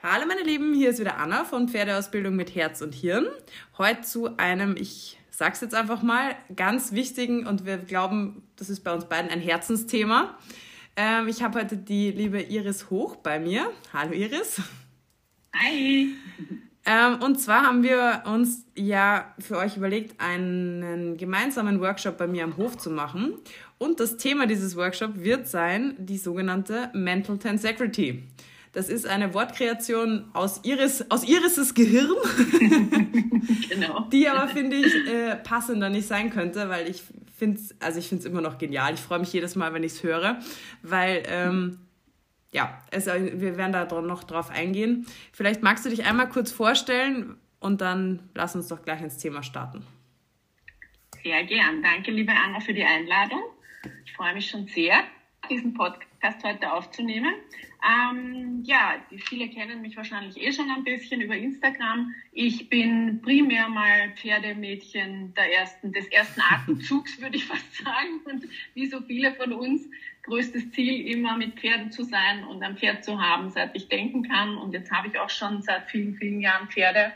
Hallo meine Lieben, hier ist wieder Anna von Pferdeausbildung mit Herz und Hirn. Heute zu einem, ich sag's jetzt einfach mal, ganz wichtigen und wir glauben, das ist bei uns beiden ein Herzensthema. Ähm, ich habe heute die liebe Iris Hoch bei mir. Hallo Iris. Hi. Ähm, und zwar haben wir uns ja für euch überlegt, einen gemeinsamen Workshop bei mir am Hof zu machen. Und das Thema dieses Workshops wird sein die sogenannte Mental Tensegrity. Das ist eine Wortkreation aus Iris, aus Iris' Gehirn, genau. die aber, finde ich, äh, passender nicht sein könnte, weil ich finde es, also ich immer noch genial. Ich freue mich jedes Mal, wenn ich es höre, weil, ähm, ja, es, wir werden da noch drauf eingehen. Vielleicht magst du dich einmal kurz vorstellen und dann lass uns doch gleich ins Thema starten. Sehr gern. Danke, liebe Anna, für die Einladung. Ich freue mich schon sehr, diesen Podcast heute aufzunehmen. Ähm, ja, viele kennen mich wahrscheinlich eh schon ein bisschen über Instagram. Ich bin primär mal Pferdemädchen der ersten, des ersten Atemzugs, würde ich fast sagen. Und wie so viele von uns, größtes Ziel immer mit Pferden zu sein und ein Pferd zu haben, seit ich denken kann. Und jetzt habe ich auch schon seit vielen, vielen Jahren Pferde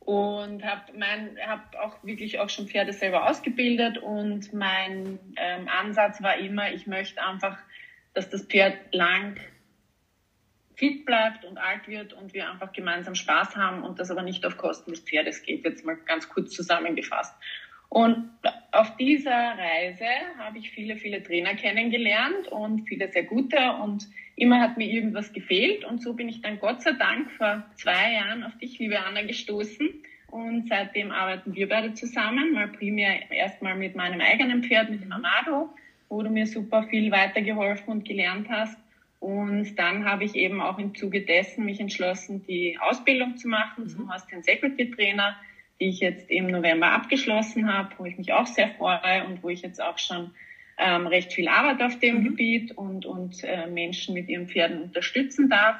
und habe mein habe auch wirklich auch schon Pferde selber ausgebildet und mein ähm, Ansatz war immer ich möchte einfach dass das Pferd lang fit bleibt und alt wird und wir einfach gemeinsam Spaß haben und das aber nicht auf Kosten des Pferdes geht, jetzt mal ganz kurz zusammengefasst. Und auf dieser Reise habe ich viele, viele Trainer kennengelernt und viele sehr gute und immer hat mir irgendwas gefehlt und so bin ich dann Gott sei Dank vor zwei Jahren auf dich, liebe Anna, gestoßen und seitdem arbeiten wir beide zusammen, mal primär erstmal mit meinem eigenen Pferd, mit dem Amado, wo du mir super viel weitergeholfen und gelernt hast und dann habe ich eben auch im Zuge dessen mich entschlossen, die Ausbildung zu machen mhm. zum Host Secretary Trainer, die ich jetzt im November abgeschlossen habe, wo ich mich auch sehr freue und wo ich jetzt auch schon ähm, recht viel Arbeit auf dem mhm. Gebiet und, und äh, Menschen mit ihren Pferden unterstützen darf.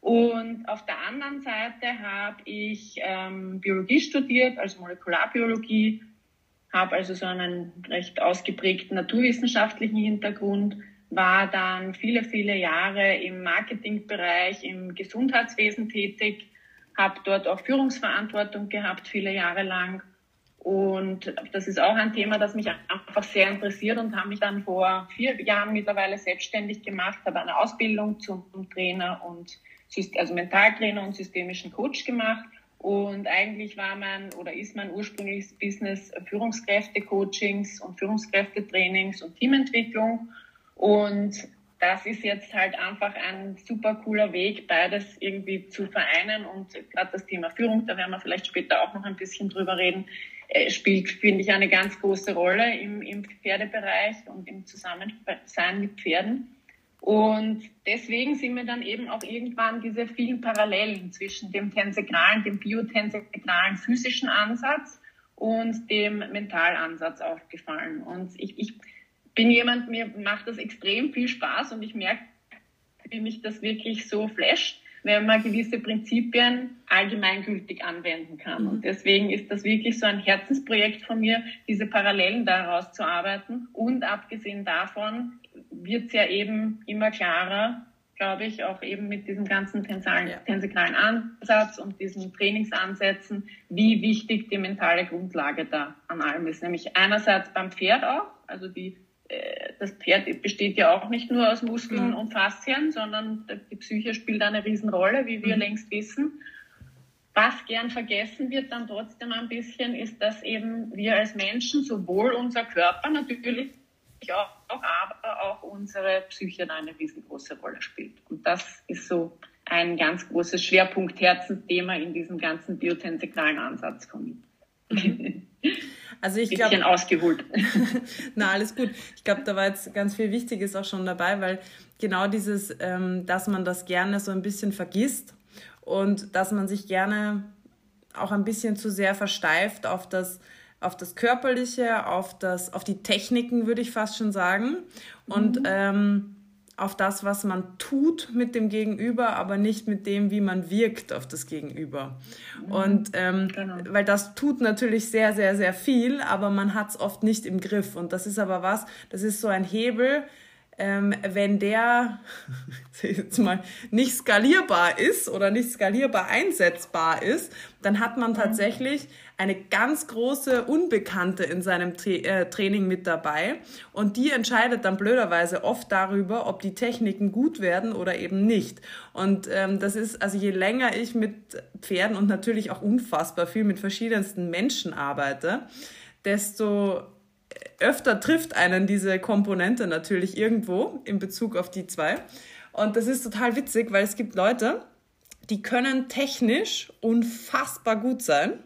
Und auf der anderen Seite habe ich ähm, Biologie studiert, also Molekularbiologie, habe also so einen recht ausgeprägten naturwissenschaftlichen Hintergrund, war dann viele, viele Jahre im Marketingbereich, im Gesundheitswesen tätig, habe dort auch Führungsverantwortung gehabt, viele Jahre lang. Und das ist auch ein Thema, das mich einfach sehr interessiert und habe mich dann vor vier Jahren mittlerweile selbstständig gemacht, habe eine Ausbildung zum Trainer und also Mentaltrainer und systemischen Coach gemacht. Und eigentlich war mein oder ist mein ursprüngliches Business Führungskräfte-Coachings und Führungskräftetrainings und Teamentwicklung. Und das ist jetzt halt einfach ein super cooler Weg, beides irgendwie zu vereinen. Und gerade das Thema Führung, da werden wir vielleicht später auch noch ein bisschen drüber reden, äh, spielt, finde ich, eine ganz große Rolle im, im Pferdebereich und im Zusammensein mit Pferden. Und deswegen sind mir dann eben auch irgendwann diese vielen Parallelen zwischen dem tensegralen, dem biotensegralen physischen Ansatz und dem Mentalansatz aufgefallen. Und ich, ich bin jemand, mir macht das extrem viel Spaß und ich merke, wie mich das wirklich so flasht, wenn man gewisse Prinzipien allgemeingültig anwenden kann. Und deswegen ist das wirklich so ein Herzensprojekt von mir, diese Parallelen daraus zu arbeiten. Und abgesehen davon wird es ja eben immer klarer, glaube ich, auch eben mit diesem ganzen tensegralen Ansatz und diesen Trainingsansätzen, wie wichtig die mentale Grundlage da an allem ist. Nämlich einerseits beim Pferd auch, also die das Pferd besteht ja auch nicht nur aus Muskeln mhm. und Faszien, sondern die Psyche spielt eine Riesenrolle, wie wir mhm. längst wissen. Was gern vergessen wird dann trotzdem ein bisschen, ist, dass eben wir als Menschen sowohl unser Körper natürlich auch, aber auch unsere Psyche eine riesengroße Rolle spielt. Und das ist so ein ganz großes Schwerpunkt, Herzensthema in diesem ganzen biotensegralen Ansatz von mir. Mhm. Also ich glaube. ausgeholt. Na, alles gut. Ich glaube, da war jetzt ganz viel Wichtiges auch schon dabei, weil genau dieses, ähm, dass man das gerne so ein bisschen vergisst und dass man sich gerne auch ein bisschen zu sehr versteift auf das, auf das Körperliche, auf, das, auf die Techniken, würde ich fast schon sagen. Und mhm. ähm, auf das, was man tut mit dem Gegenüber, aber nicht mit dem, wie man wirkt auf das Gegenüber. Mhm. Und ähm, genau. weil das tut natürlich sehr, sehr, sehr viel, aber man hat es oft nicht im Griff. Und das ist aber was, das ist so ein Hebel, ähm, wenn der jetzt mal nicht skalierbar ist oder nicht skalierbar einsetzbar ist, dann hat man mhm. tatsächlich eine ganz große Unbekannte in seinem Tra äh, Training mit dabei und die entscheidet dann blöderweise oft darüber, ob die Techniken gut werden oder eben nicht. Und ähm, das ist, also je länger ich mit Pferden und natürlich auch unfassbar viel mit verschiedensten Menschen arbeite, desto öfter trifft einen diese Komponente natürlich irgendwo in Bezug auf die zwei. Und das ist total witzig, weil es gibt Leute, die können technisch unfassbar gut sein,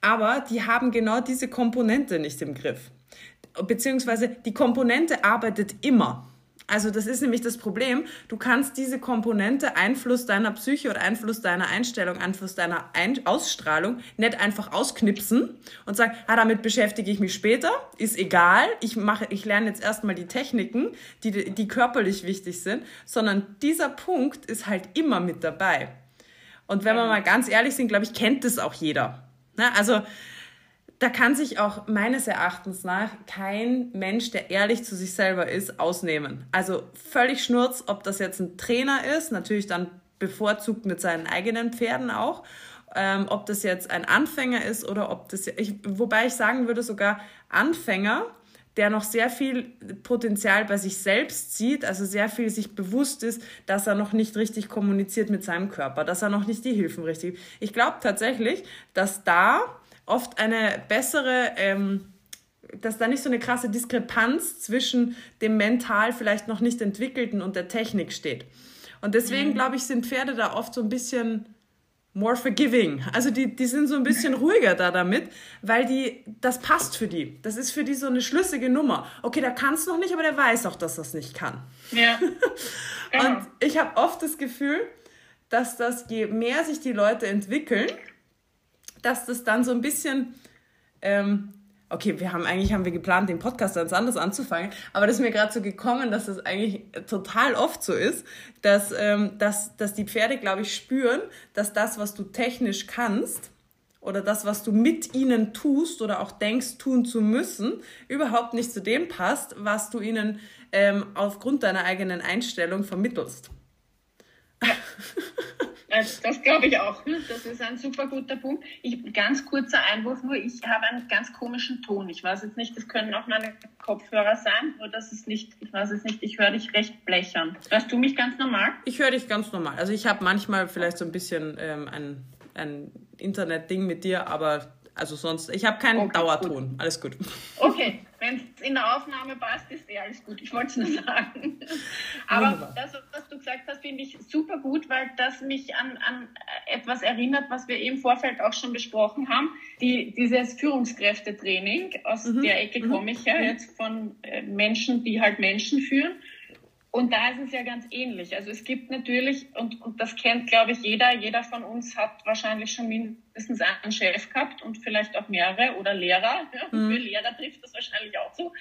aber die haben genau diese Komponente nicht im Griff. Beziehungsweise die Komponente arbeitet immer. Also das ist nämlich das Problem. Du kannst diese Komponente, Einfluss deiner Psyche oder Einfluss deiner Einstellung, Einfluss deiner Ein Ausstrahlung nicht einfach ausknipsen und sagen, ah, damit beschäftige ich mich später, ist egal, ich mache, ich lerne jetzt erstmal die Techniken, die, die körperlich wichtig sind, sondern dieser Punkt ist halt immer mit dabei. Und wenn wir mal ganz ehrlich sind, glaube ich, kennt das auch jeder. Ne? Also da kann sich auch meines Erachtens nach kein Mensch, der ehrlich zu sich selber ist, ausnehmen. Also völlig schnurz, ob das jetzt ein Trainer ist, natürlich dann bevorzugt mit seinen eigenen Pferden auch, ähm, ob das jetzt ein Anfänger ist oder ob das, ich, wobei ich sagen würde sogar Anfänger, der noch sehr viel Potenzial bei sich selbst sieht, also sehr viel sich bewusst ist, dass er noch nicht richtig kommuniziert mit seinem Körper, dass er noch nicht die Hilfen richtig. Ich glaube tatsächlich, dass da oft eine bessere, ähm, dass da nicht so eine krasse Diskrepanz zwischen dem mental vielleicht noch nicht entwickelten und der Technik steht. Und deswegen, mhm. glaube ich, sind Pferde da oft so ein bisschen more forgiving. Also die, die sind so ein bisschen ruhiger da damit, weil die, das passt für die. Das ist für die so eine schlüssige Nummer. Okay, der kann es noch nicht, aber der weiß auch, dass das nicht kann. Ja. und ich habe oft das Gefühl, dass das, je mehr sich die Leute entwickeln, dass das dann so ein bisschen, ähm, okay, wir haben eigentlich haben wir geplant, den Podcast ganz anders anzufangen, aber das ist mir gerade so gekommen, dass das eigentlich total oft so ist, dass, ähm, dass, dass die Pferde, glaube ich, spüren, dass das, was du technisch kannst, oder das, was du mit ihnen tust oder auch denkst, tun zu müssen, überhaupt nicht zu dem passt, was du ihnen ähm, aufgrund deiner eigenen Einstellung vermittelst. Ja. Das, das glaube ich auch. Das ist ein super guter Punkt. Ich, ganz kurzer Einwurf nur, ich habe einen ganz komischen Ton. Ich weiß jetzt nicht, das können auch meine Kopfhörer sein, nur das ist nicht, ich weiß es nicht, ich höre dich recht blechern. Hörst du mich ganz normal? Ich höre dich ganz normal. Also ich habe manchmal vielleicht so ein bisschen ähm, ein, ein Internet-Ding mit dir, aber also sonst, ich habe keinen okay, Dauerton. Gut. Alles gut. Okay, in der Aufnahme passt, ist eh alles gut. Ich wollte es nur sagen. Aber Wunderbar. das, was du gesagt hast, finde ich super gut, weil das mich an, an etwas erinnert, was wir im Vorfeld auch schon besprochen haben. Die, dieses Führungskräftetraining, aus mhm. der Ecke komme ich ja mhm. jetzt von äh, Menschen, die halt Menschen führen. Und da ist es ja ganz ähnlich. Also es gibt natürlich, und, und das kennt, glaube ich, jeder, jeder von uns hat wahrscheinlich schon mindestens einen Chef gehabt und vielleicht auch mehrere oder Lehrer. Ja, mhm. Für Lehrer trifft das wahrscheinlich auch so.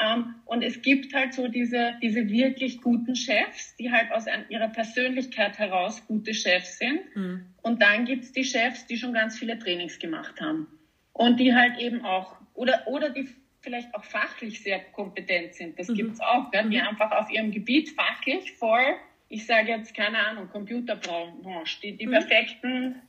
Ähm, und es gibt halt so diese, diese wirklich guten Chefs, die halt aus ihrer Persönlichkeit heraus gute Chefs sind. Mhm. Und dann gibt's die Chefs, die schon ganz viele Trainings gemacht haben. Und die halt eben auch, oder, oder die vielleicht auch fachlich sehr kompetent sind. Das mhm. gibt es auch, gell? die mhm. einfach auf ihrem Gebiet fachlich voll, ich sage jetzt keine Ahnung, Computerbranche, die die mhm. perfekten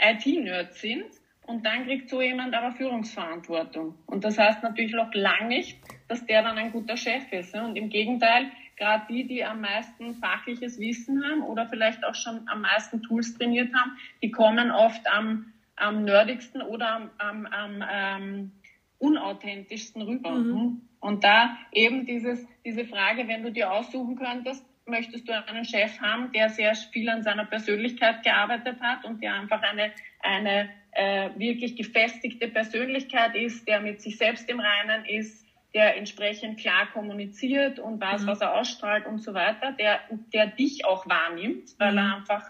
IT-Nerds sind. Und dann kriegt so jemand aber Führungsverantwortung. Und das heißt natürlich noch lange nicht, dass der dann ein guter Chef ist. Ne? Und im Gegenteil, gerade die, die am meisten fachliches Wissen haben oder vielleicht auch schon am meisten Tools trainiert haben, die kommen oft am, am nerdigsten oder am, am, am ähm, unauthentischsten rüber. Mhm. Hm? Und da eben dieses, diese Frage, wenn du dir aussuchen könntest, möchtest du einen Chef haben, der sehr viel an seiner Persönlichkeit gearbeitet hat und der einfach eine, eine äh, wirklich gefestigte Persönlichkeit ist, der mit sich selbst im Reinen ist, der entsprechend klar kommuniziert und weiß, mhm. was er ausstrahlt und so weiter, der, der dich auch wahrnimmt, weil mhm. er einfach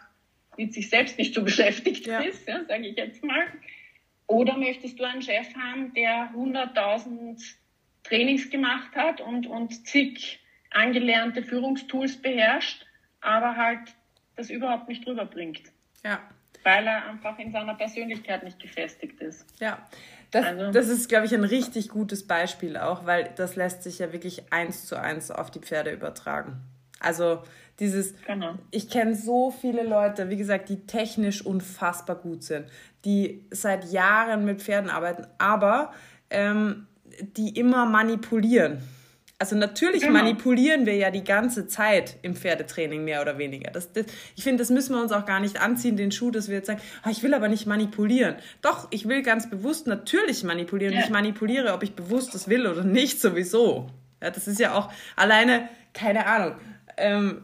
mit sich selbst nicht so beschäftigt ja. ist, ja, sage ich jetzt mal. Oder möchtest du einen Chef haben, der 100.000 Trainings gemacht hat und, und zig angelernte Führungstools beherrscht, aber halt das überhaupt nicht rüberbringt? Ja. Weil er einfach in seiner Persönlichkeit nicht gefestigt ist. Ja, Das, also. das ist, glaube ich, ein richtig gutes Beispiel auch, weil das lässt sich ja wirklich eins zu eins auf die Pferde übertragen. Also dieses, genau. ich kenne so viele Leute, wie gesagt, die technisch unfassbar gut sind, die seit Jahren mit Pferden arbeiten, aber ähm, die immer manipulieren. Also natürlich genau. manipulieren wir ja die ganze Zeit im Pferdetraining mehr oder weniger. Das, das, ich finde, das müssen wir uns auch gar nicht anziehen, den Schuh, dass wir jetzt sagen, ah, ich will aber nicht manipulieren. Doch, ich will ganz bewusst natürlich manipulieren. Ja. Ich manipuliere, ob ich bewusst das will oder nicht, sowieso. Ja, das ist ja auch alleine, keine Ahnung. Ähm,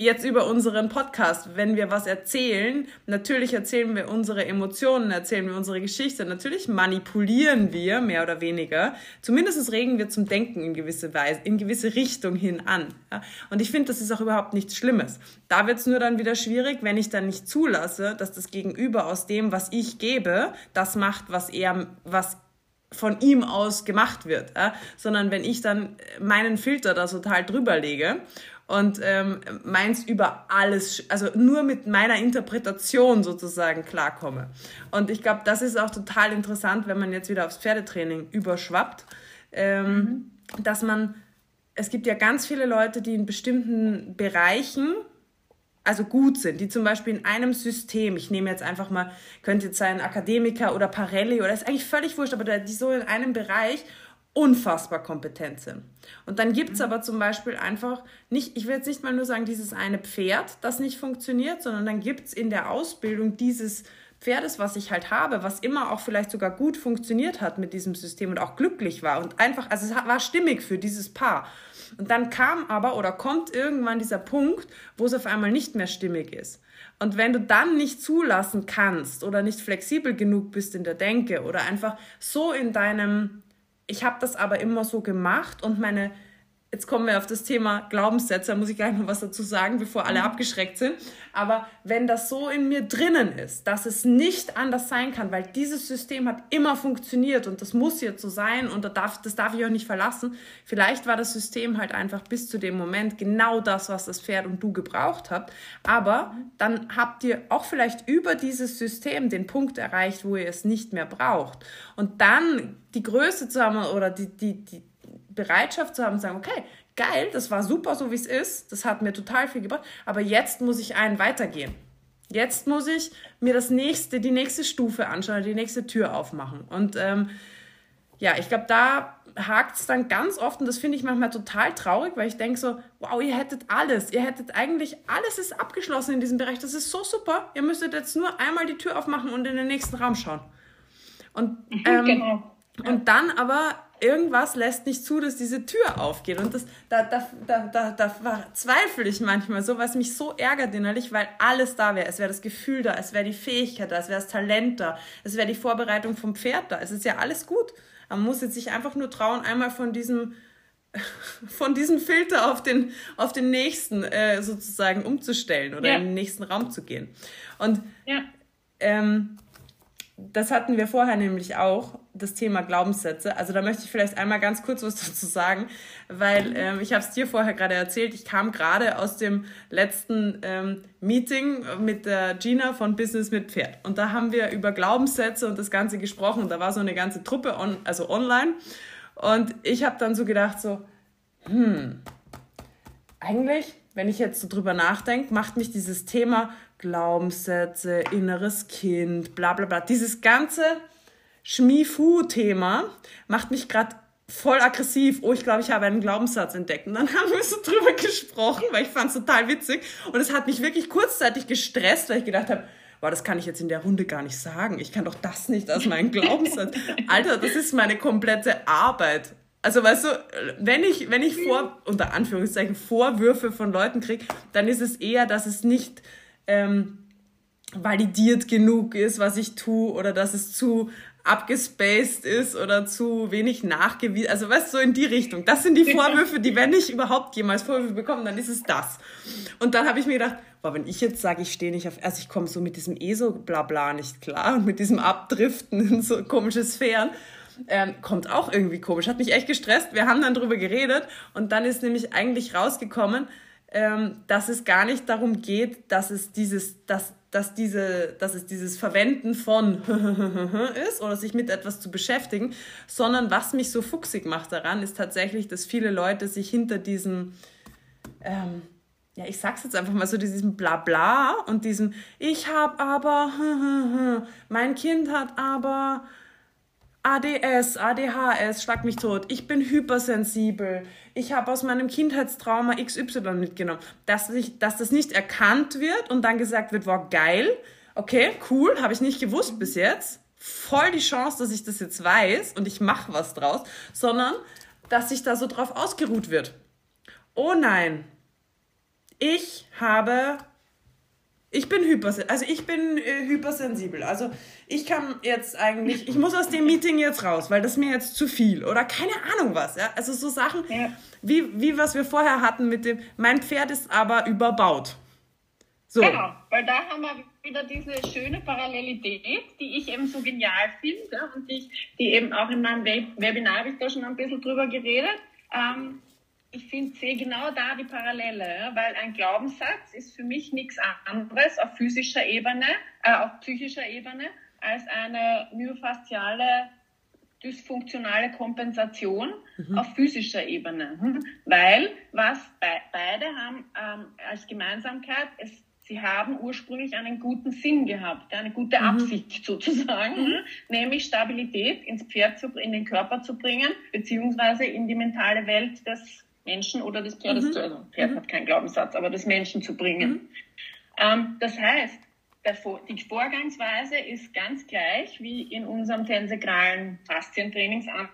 jetzt über unseren Podcast, wenn wir was erzählen, natürlich erzählen wir unsere Emotionen, erzählen wir unsere Geschichte, natürlich manipulieren wir mehr oder weniger, zumindest regen wir zum Denken in gewisse Weise, in gewisse Richtung hin an. Und ich finde, das ist auch überhaupt nichts Schlimmes. Da wird es nur dann wieder schwierig, wenn ich dann nicht zulasse, dass das Gegenüber aus dem, was ich gebe, das macht, was er, was von ihm aus gemacht wird, ja? sondern wenn ich dann meinen Filter da total drüber lege und ähm, meins über alles, also nur mit meiner Interpretation sozusagen klarkomme. Und ich glaube, das ist auch total interessant, wenn man jetzt wieder aufs Pferdetraining überschwappt, ähm, mhm. dass man, es gibt ja ganz viele Leute, die in bestimmten Bereichen also gut sind, die zum Beispiel in einem System, ich nehme jetzt einfach mal, könnte jetzt sein Akademiker oder Parelli oder ist eigentlich völlig wurscht, aber die so in einem Bereich unfassbar kompetent sind. Und dann gibt es mhm. aber zum Beispiel einfach nicht, ich will jetzt nicht mal nur sagen, dieses eine Pferd, das nicht funktioniert, sondern dann gibt es in der Ausbildung dieses Pferdes, was ich halt habe, was immer auch vielleicht sogar gut funktioniert hat mit diesem System und auch glücklich war und einfach, also es war stimmig für dieses Paar. Und dann kam aber oder kommt irgendwann dieser Punkt, wo es auf einmal nicht mehr stimmig ist. Und wenn du dann nicht zulassen kannst oder nicht flexibel genug bist in der Denke oder einfach so in deinem ich habe das aber immer so gemacht und meine, jetzt kommen wir auf das Thema Glaubenssätze, da muss ich gleich noch was dazu sagen, bevor alle mhm. abgeschreckt sind. Aber wenn das so in mir drinnen ist, dass es nicht anders sein kann, weil dieses System hat immer funktioniert und das muss jetzt so sein und das darf, das darf ich auch nicht verlassen. Vielleicht war das System halt einfach bis zu dem Moment genau das, was das Pferd und du gebraucht habt. Aber dann habt ihr auch vielleicht über dieses System den Punkt erreicht, wo ihr es nicht mehr braucht. Und dann die Größe zu haben oder die, die, die Bereitschaft zu haben, zu sagen, okay, geil, das war super, so wie es ist, das hat mir total viel gebracht, aber jetzt muss ich einen weitergehen. Jetzt muss ich mir das nächste, die nächste Stufe anschauen, die nächste Tür aufmachen. Und ähm, ja, ich glaube, da hakt es dann ganz oft und das finde ich manchmal total traurig, weil ich denke so, wow, ihr hättet alles, ihr hättet eigentlich, alles ist abgeschlossen in diesem Bereich, das ist so super, ihr müsstet jetzt nur einmal die Tür aufmachen und in den nächsten Raum schauen. Und, mhm, ähm, genau. und dann aber irgendwas lässt nicht zu, dass diese Tür aufgeht. Und das, da, da, da, da, da zweifle ich manchmal so, was mich so ärgert innerlich, weil alles da wäre. Es wäre das Gefühl da, es wäre die Fähigkeit da, es wäre das Talent da, es wäre die Vorbereitung vom Pferd da. Es ist ja alles gut. Man muss jetzt sich einfach nur trauen, einmal von diesem von diesem Filter auf den, auf den nächsten äh, sozusagen umzustellen oder ja. in den nächsten Raum zu gehen. Und ja. ähm, das hatten wir vorher nämlich auch, das Thema Glaubenssätze. Also da möchte ich vielleicht einmal ganz kurz was dazu sagen, weil ähm, ich habe es dir vorher gerade erzählt, ich kam gerade aus dem letzten ähm, Meeting mit der Gina von Business mit Pferd. Und da haben wir über Glaubenssätze und das Ganze gesprochen. Da war so eine ganze Truppe, on, also online. Und ich habe dann so gedacht, so, hm, eigentlich, wenn ich jetzt so drüber nachdenke, macht mich dieses Thema Glaubenssätze, inneres Kind, bla bla bla. Dieses ganze Schmifu-Thema macht mich gerade voll aggressiv. Oh, ich glaube, ich habe einen Glaubenssatz entdeckt. Und dann haben wir so drüber gesprochen, weil ich fand es total witzig. Und es hat mich wirklich kurzzeitig gestresst, weil ich gedacht habe, boah, das kann ich jetzt in der Runde gar nicht sagen. Ich kann doch das nicht als meinen Glaubenssatz. Alter, das ist meine komplette Arbeit. Also weißt du, wenn ich, wenn ich vor, unter Anführungszeichen, Vorwürfe von Leuten kriege, dann ist es eher, dass es nicht ähm, validiert genug ist, was ich tue, oder dass es zu abgespaced ist oder zu wenig nachgewiesen. Also weißt du, so in die Richtung. Das sind die Vorwürfe, die, wenn ich überhaupt jemals Vorwürfe bekomme, dann ist es das. Und dann habe ich mir gedacht, boah, wenn ich jetzt sage, ich stehe nicht auf, also ich komme so mit diesem ESO-Blabla nicht klar und mit diesem Abdriften in so komische Sphären, ähm, kommt auch irgendwie komisch. Hat mich echt gestresst. Wir haben dann drüber geredet und dann ist nämlich eigentlich rausgekommen, ähm, dass es gar nicht darum geht, dass es dieses, dass, dass diese, dass es dieses Verwenden von ist oder sich mit etwas zu beschäftigen, sondern was mich so fuchsig macht daran, ist tatsächlich, dass viele Leute sich hinter diesem, ähm, ja, ich sag's jetzt einfach mal so, diesem Blabla und diesem, ich hab aber, mein Kind hat aber, ADS, ADHS, schlag mich tot, ich bin hypersensibel, ich habe aus meinem Kindheitstrauma XY mitgenommen. Dass, ich, dass das nicht erkannt wird und dann gesagt wird, wow, geil, okay, cool, habe ich nicht gewusst bis jetzt, voll die Chance, dass ich das jetzt weiß und ich mache was draus, sondern dass sich da so drauf ausgeruht wird. Oh nein, ich habe ich bin hypersensibel. Also ich bin äh, hypersensibel. Also ich kann jetzt eigentlich, ich muss aus dem Meeting jetzt raus, weil das mir jetzt zu viel oder keine Ahnung was. Ja? Also so Sachen, ja. wie, wie was wir vorher hatten mit dem, mein Pferd ist aber überbaut. So. Genau, weil da haben wir wieder diese schöne Parallelität, die ich eben so genial finde und die, die eben auch in meinem Webinar habe ich da schon ein bisschen drüber geredet. Ähm, ich finde, sehe genau da die Parallele, weil ein Glaubenssatz ist für mich nichts anderes auf physischer Ebene, äh, auf psychischer Ebene, als eine myofasziale dysfunktionale Kompensation mhm. auf physischer Ebene. Hm? Weil was be beide haben ähm, als Gemeinsamkeit, es, sie haben ursprünglich einen guten Sinn gehabt, eine gute mhm. Absicht sozusagen, mhm. nämlich Stabilität ins Pferd zu, in den Körper zu bringen, beziehungsweise in die mentale Welt des Menschen oder des Pferdes mhm. zu, also Pferd mhm. hat keinen Glaubenssatz, aber des Menschen zu bringen. Mhm. Ähm, das heißt, die Vorgangsweise ist ganz gleich wie in unserem tensegralen Faszientrainingsansatz.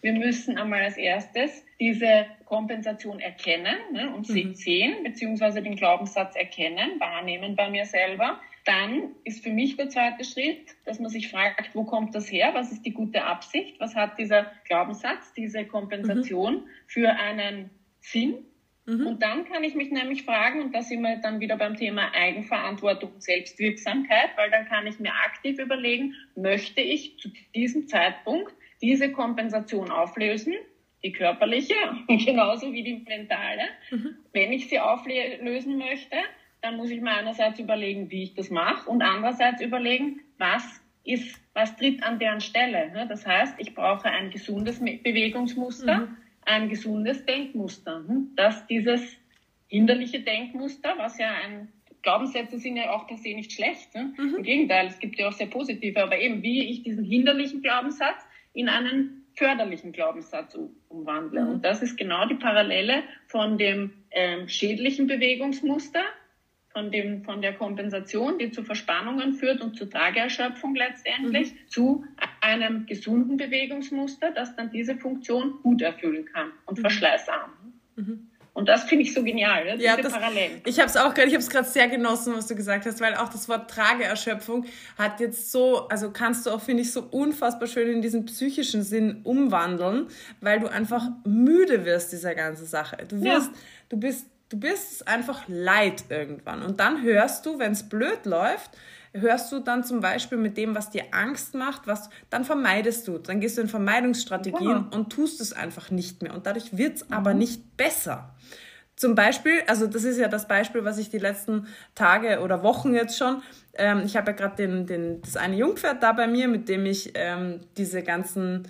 Wir müssen einmal als erstes diese Kompensation erkennen ne, und mhm. sehen, beziehungsweise den Glaubenssatz erkennen, wahrnehmen bei mir selber. Dann ist für mich der zweite Schritt, dass man sich fragt, wo kommt das her? Was ist die gute Absicht? Was hat dieser Glaubenssatz, diese Kompensation mhm. für einen Sinn? Mhm. Und dann kann ich mich nämlich fragen, und da sind wir dann wieder beim Thema Eigenverantwortung und Selbstwirksamkeit, weil dann kann ich mir aktiv überlegen, möchte ich zu diesem Zeitpunkt diese Kompensation auflösen, die körperliche, genauso wie die mentale. Mhm. Wenn ich sie auflösen möchte, dann muss ich mir einerseits überlegen, wie ich das mache und andererseits überlegen, was ist, was tritt an deren Stelle. Ne? Das heißt, ich brauche ein gesundes Bewegungsmuster, mhm. ein gesundes Denkmuster. Hm? Dass dieses hinderliche Denkmuster, was ja ein Glaubenssätze sind ja auch per se nicht schlecht. Ne? Mhm. Im Gegenteil, es gibt ja auch sehr positive, aber eben wie ich diesen hinderlichen Glaubenssatz in einen förderlichen Glaubenssatz umwandle. Mhm. Und das ist genau die Parallele von dem ähm, schädlichen Bewegungsmuster, von, dem, von der Kompensation, die zu Verspannungen führt und zu Trageerschöpfung letztendlich, mhm. zu einem gesunden Bewegungsmuster, das dann diese Funktion gut erfüllen kann und mhm. verschleißarm. Mhm. Und das finde ich so genial, ja, das, Parallelen. Ich habe es auch gerade, ich habe es gerade sehr genossen, was du gesagt hast, weil auch das Wort Trageerschöpfung hat jetzt so, also kannst du auch, finde ich, so unfassbar schön in diesen psychischen Sinn umwandeln, weil du einfach müde wirst dieser ganzen Sache. Du wirst, ja. du bist du bist es einfach leid irgendwann. Und dann hörst du, wenn es blöd läuft, hörst du dann zum Beispiel mit dem, was dir Angst macht, was, dann vermeidest du. Dann gehst du in Vermeidungsstrategien ja. und tust es einfach nicht mehr. Und dadurch wird es mhm. aber nicht besser. Zum Beispiel, also das ist ja das Beispiel, was ich die letzten Tage oder Wochen jetzt schon, ähm, ich habe ja gerade den, den, das eine Jungpferd da bei mir, mit dem ich ähm, diese ganzen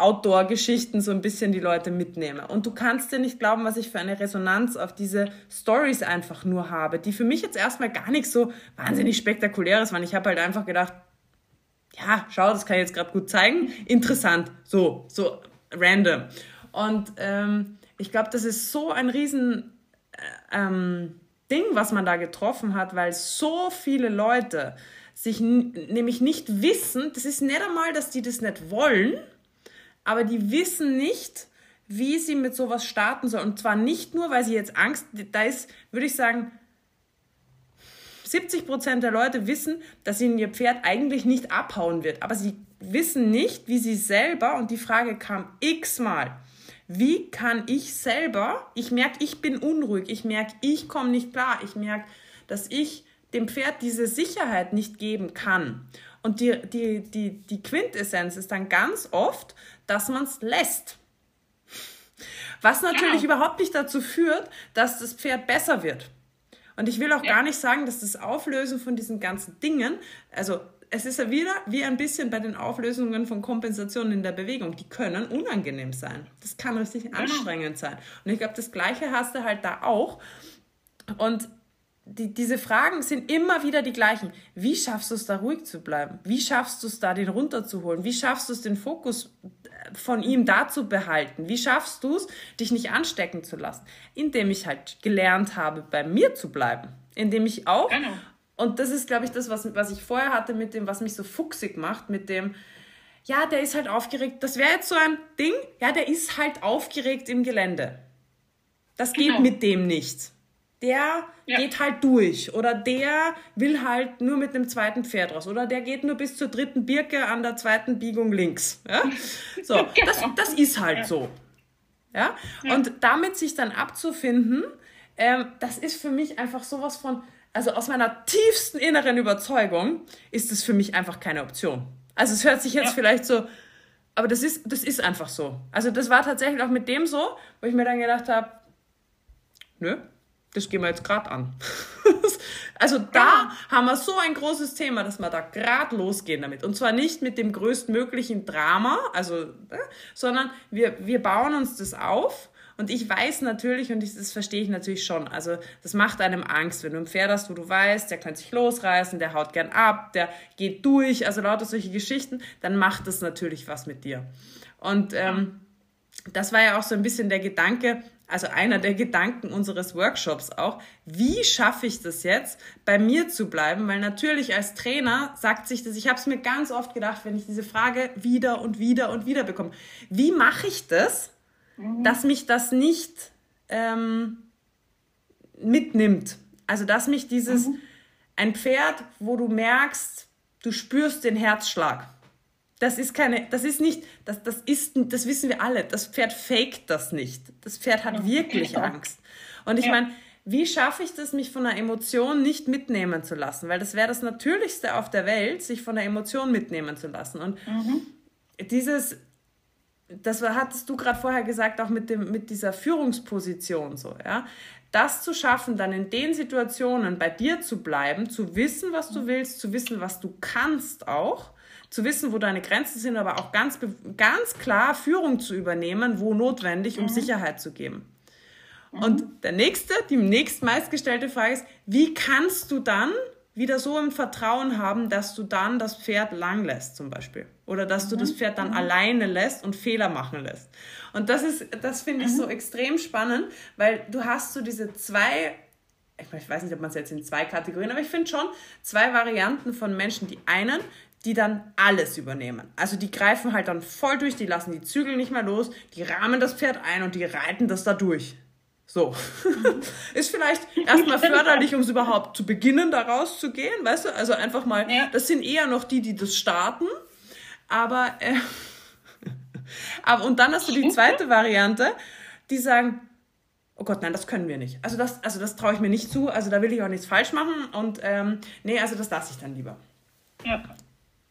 Outdoor-Geschichten so ein bisschen die Leute mitnehme. Und du kannst dir nicht glauben, was ich für eine Resonanz auf diese Stories einfach nur habe, die für mich jetzt erstmal gar nicht so wahnsinnig spektakuläres waren. Ich habe halt einfach gedacht, ja, schau, das kann ich jetzt gerade gut zeigen. Interessant, so, so random. Und ähm, ich glaube, das ist so ein riesen äh, ähm, Ding, was man da getroffen hat, weil so viele Leute sich nämlich nicht wissen, das ist nicht einmal, dass die das nicht wollen, aber die wissen nicht, wie sie mit sowas starten sollen. Und zwar nicht nur, weil sie jetzt Angst, da ist, würde ich sagen, 70 Prozent der Leute wissen, dass ihnen ihr Pferd eigentlich nicht abhauen wird. Aber sie wissen nicht, wie sie selber, und die Frage kam x-mal, wie kann ich selber, ich merke, ich bin unruhig, ich merke, ich komme nicht klar, ich merke, dass ich dem Pferd diese Sicherheit nicht geben kann. Und die, die, die, die Quintessenz ist dann ganz oft, dass man es lässt. Was natürlich ja. überhaupt nicht dazu führt, dass das Pferd besser wird. Und ich will auch ja. gar nicht sagen, dass das Auflösen von diesen ganzen Dingen, also es ist ja wieder wie ein bisschen bei den Auflösungen von Kompensationen in der Bewegung. Die können unangenehm sein. Das kann richtig genau. anstrengend sein. Und ich glaube, das Gleiche hast du halt da auch. Und die, diese Fragen sind immer wieder die gleichen. Wie schaffst du es da ruhig zu bleiben? Wie schaffst du es da, den runterzuholen? Wie schaffst du es, den Fokus äh, von ihm da zu behalten? Wie schaffst du es, dich nicht anstecken zu lassen? Indem ich halt gelernt habe, bei mir zu bleiben. Indem ich auch, genau. und das ist, glaube ich, das, was, was ich vorher hatte mit dem, was mich so fuchsig macht, mit dem, ja, der ist halt aufgeregt. Das wäre jetzt so ein Ding, ja, der ist halt aufgeregt im Gelände. Das geht genau. mit dem nicht der ja. geht halt durch oder der will halt nur mit einem zweiten Pferd raus oder der geht nur bis zur dritten Birke an der zweiten Biegung links. Ja? So, das, das ist halt ja. so. Ja? Und damit sich dann abzufinden, ähm, das ist für mich einfach sowas von, also aus meiner tiefsten inneren Überzeugung ist es für mich einfach keine Option. Also es hört sich jetzt vielleicht so, aber das ist, das ist einfach so. Also das war tatsächlich auch mit dem so, wo ich mir dann gedacht habe, nö, das gehen wir jetzt gerade an. also da ja. haben wir so ein großes Thema, dass wir da gerade losgehen damit. Und zwar nicht mit dem größtmöglichen Drama, also, äh, sondern wir, wir bauen uns das auf. Und ich weiß natürlich, und das verstehe ich natürlich schon, also das macht einem Angst, wenn du ein Pferd hast, wo du weißt, der kann sich losreißen, der haut gern ab, der geht durch, also lauter solche Geschichten, dann macht das natürlich was mit dir. Und ähm, das war ja auch so ein bisschen der Gedanke, also einer der Gedanken unseres Workshops auch, wie schaffe ich das jetzt, bei mir zu bleiben? Weil natürlich als Trainer sagt sich das, ich habe es mir ganz oft gedacht, wenn ich diese Frage wieder und wieder und wieder bekomme, wie mache ich das, mhm. dass mich das nicht ähm, mitnimmt? Also dass mich dieses, mhm. ein Pferd, wo du merkst, du spürst den Herzschlag das ist keine, das ist nicht, das, das ist, das wissen wir alle. Das Pferd faked das nicht. Das Pferd hat wirklich Angst. Und ich ja. meine, wie schaffe ich das, mich von einer Emotion nicht mitnehmen zu lassen? Weil das wäre das Natürlichste auf der Welt, sich von der Emotion mitnehmen zu lassen. Und mhm. dieses, das hattest du gerade vorher gesagt, auch mit, dem, mit dieser Führungsposition so, ja. Das zu schaffen, dann in den Situationen bei dir zu bleiben, zu wissen, was du willst, zu wissen, was du kannst auch zu wissen, wo deine Grenzen sind, aber auch ganz, ganz klar Führung zu übernehmen, wo notwendig, um mhm. Sicherheit zu geben. Mhm. Und der nächste, die nächstmeistgestellte Frage ist, wie kannst du dann wieder so im Vertrauen haben, dass du dann das Pferd lang lässt, zum Beispiel. Oder dass du das mhm. Pferd dann mhm. alleine lässt und Fehler machen lässt. Und das ist, das finde ich so mhm. extrem spannend, weil du hast so diese zwei ich weiß nicht, ob man es jetzt in zwei Kategorien, aber ich finde schon zwei Varianten von Menschen. Die einen, die dann alles übernehmen. Also die greifen halt dann voll durch, die lassen die Zügel nicht mehr los, die rahmen das Pferd ein und die reiten das da durch. So. ist vielleicht erstmal förderlich, um es überhaupt zu beginnen, da rauszugehen, weißt du? Also einfach mal, ja. das sind eher noch die, die das starten. Aber, äh, aber, und dann hast du die zweite Variante, die sagen, oh Gott, nein, das können wir nicht. Also das, also das traue ich mir nicht zu, also da will ich auch nichts falsch machen und ähm, nee, also das lasse ich dann lieber. Ja.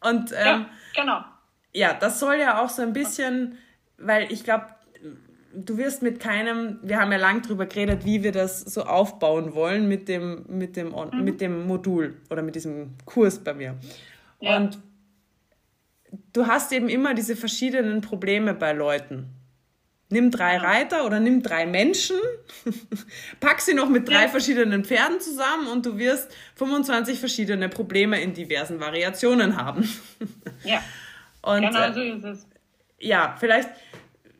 Und ähm, ja, genau. Ja, das soll ja auch so ein bisschen, weil ich glaube, du wirst mit keinem, wir haben ja lang drüber geredet, wie wir das so aufbauen wollen mit dem, mit dem, mhm. mit dem Modul oder mit diesem Kurs bei mir. Ja. Und du hast eben immer diese verschiedenen Probleme bei Leuten. Nimm drei Reiter oder nimm drei Menschen, pack sie noch mit drei verschiedenen Pferden zusammen und du wirst 25 verschiedene Probleme in diversen Variationen haben. ja. Und, genau äh, so ist es. Ja, vielleicht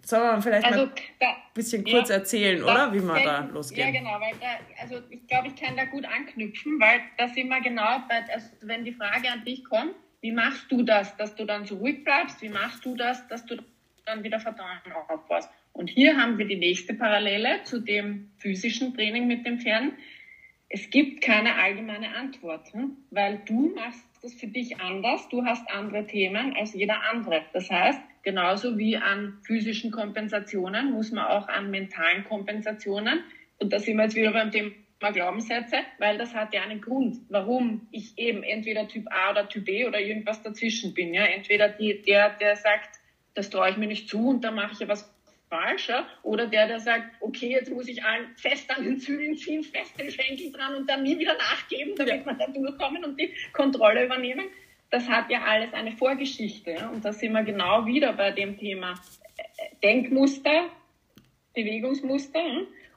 soll man vielleicht also, mal ein bisschen kurz ja, erzählen, oder? Wie man da losgeht. Ja, genau, weil da, also ich glaube, ich kann da gut anknüpfen, weil da sind wir genau bei, also wenn die Frage an dich kommt, wie machst du das, dass du dann so ruhig bleibst? Wie machst du das, dass du dann wieder Vertrauen aufbaust? Und hier haben wir die nächste Parallele zu dem physischen Training mit dem Pferden. Es gibt keine allgemeine Antwort, hm? weil du machst das für dich anders. Du hast andere Themen als jeder andere. Das heißt, genauso wie an physischen Kompensationen muss man auch an mentalen Kompensationen. Und da sind wir jetzt wieder beim Thema Glaubenssätze, weil das hat ja einen Grund, warum ich eben entweder Typ A oder Typ B oder irgendwas dazwischen bin. Ja, entweder die, der, der sagt, das traue ich mir nicht zu und da mache ich ja was falsch. Ja? Oder der, der sagt, okay, jetzt muss ich allen fest an den Zügeln ziehen, fest den Schenkel dran und dann nie wieder nachgeben, damit ja. wir da durchkommen und die Kontrolle übernehmen. Das hat ja alles eine Vorgeschichte. Ja? Und da sind wir genau wieder bei dem Thema äh, Denkmuster, Bewegungsmuster.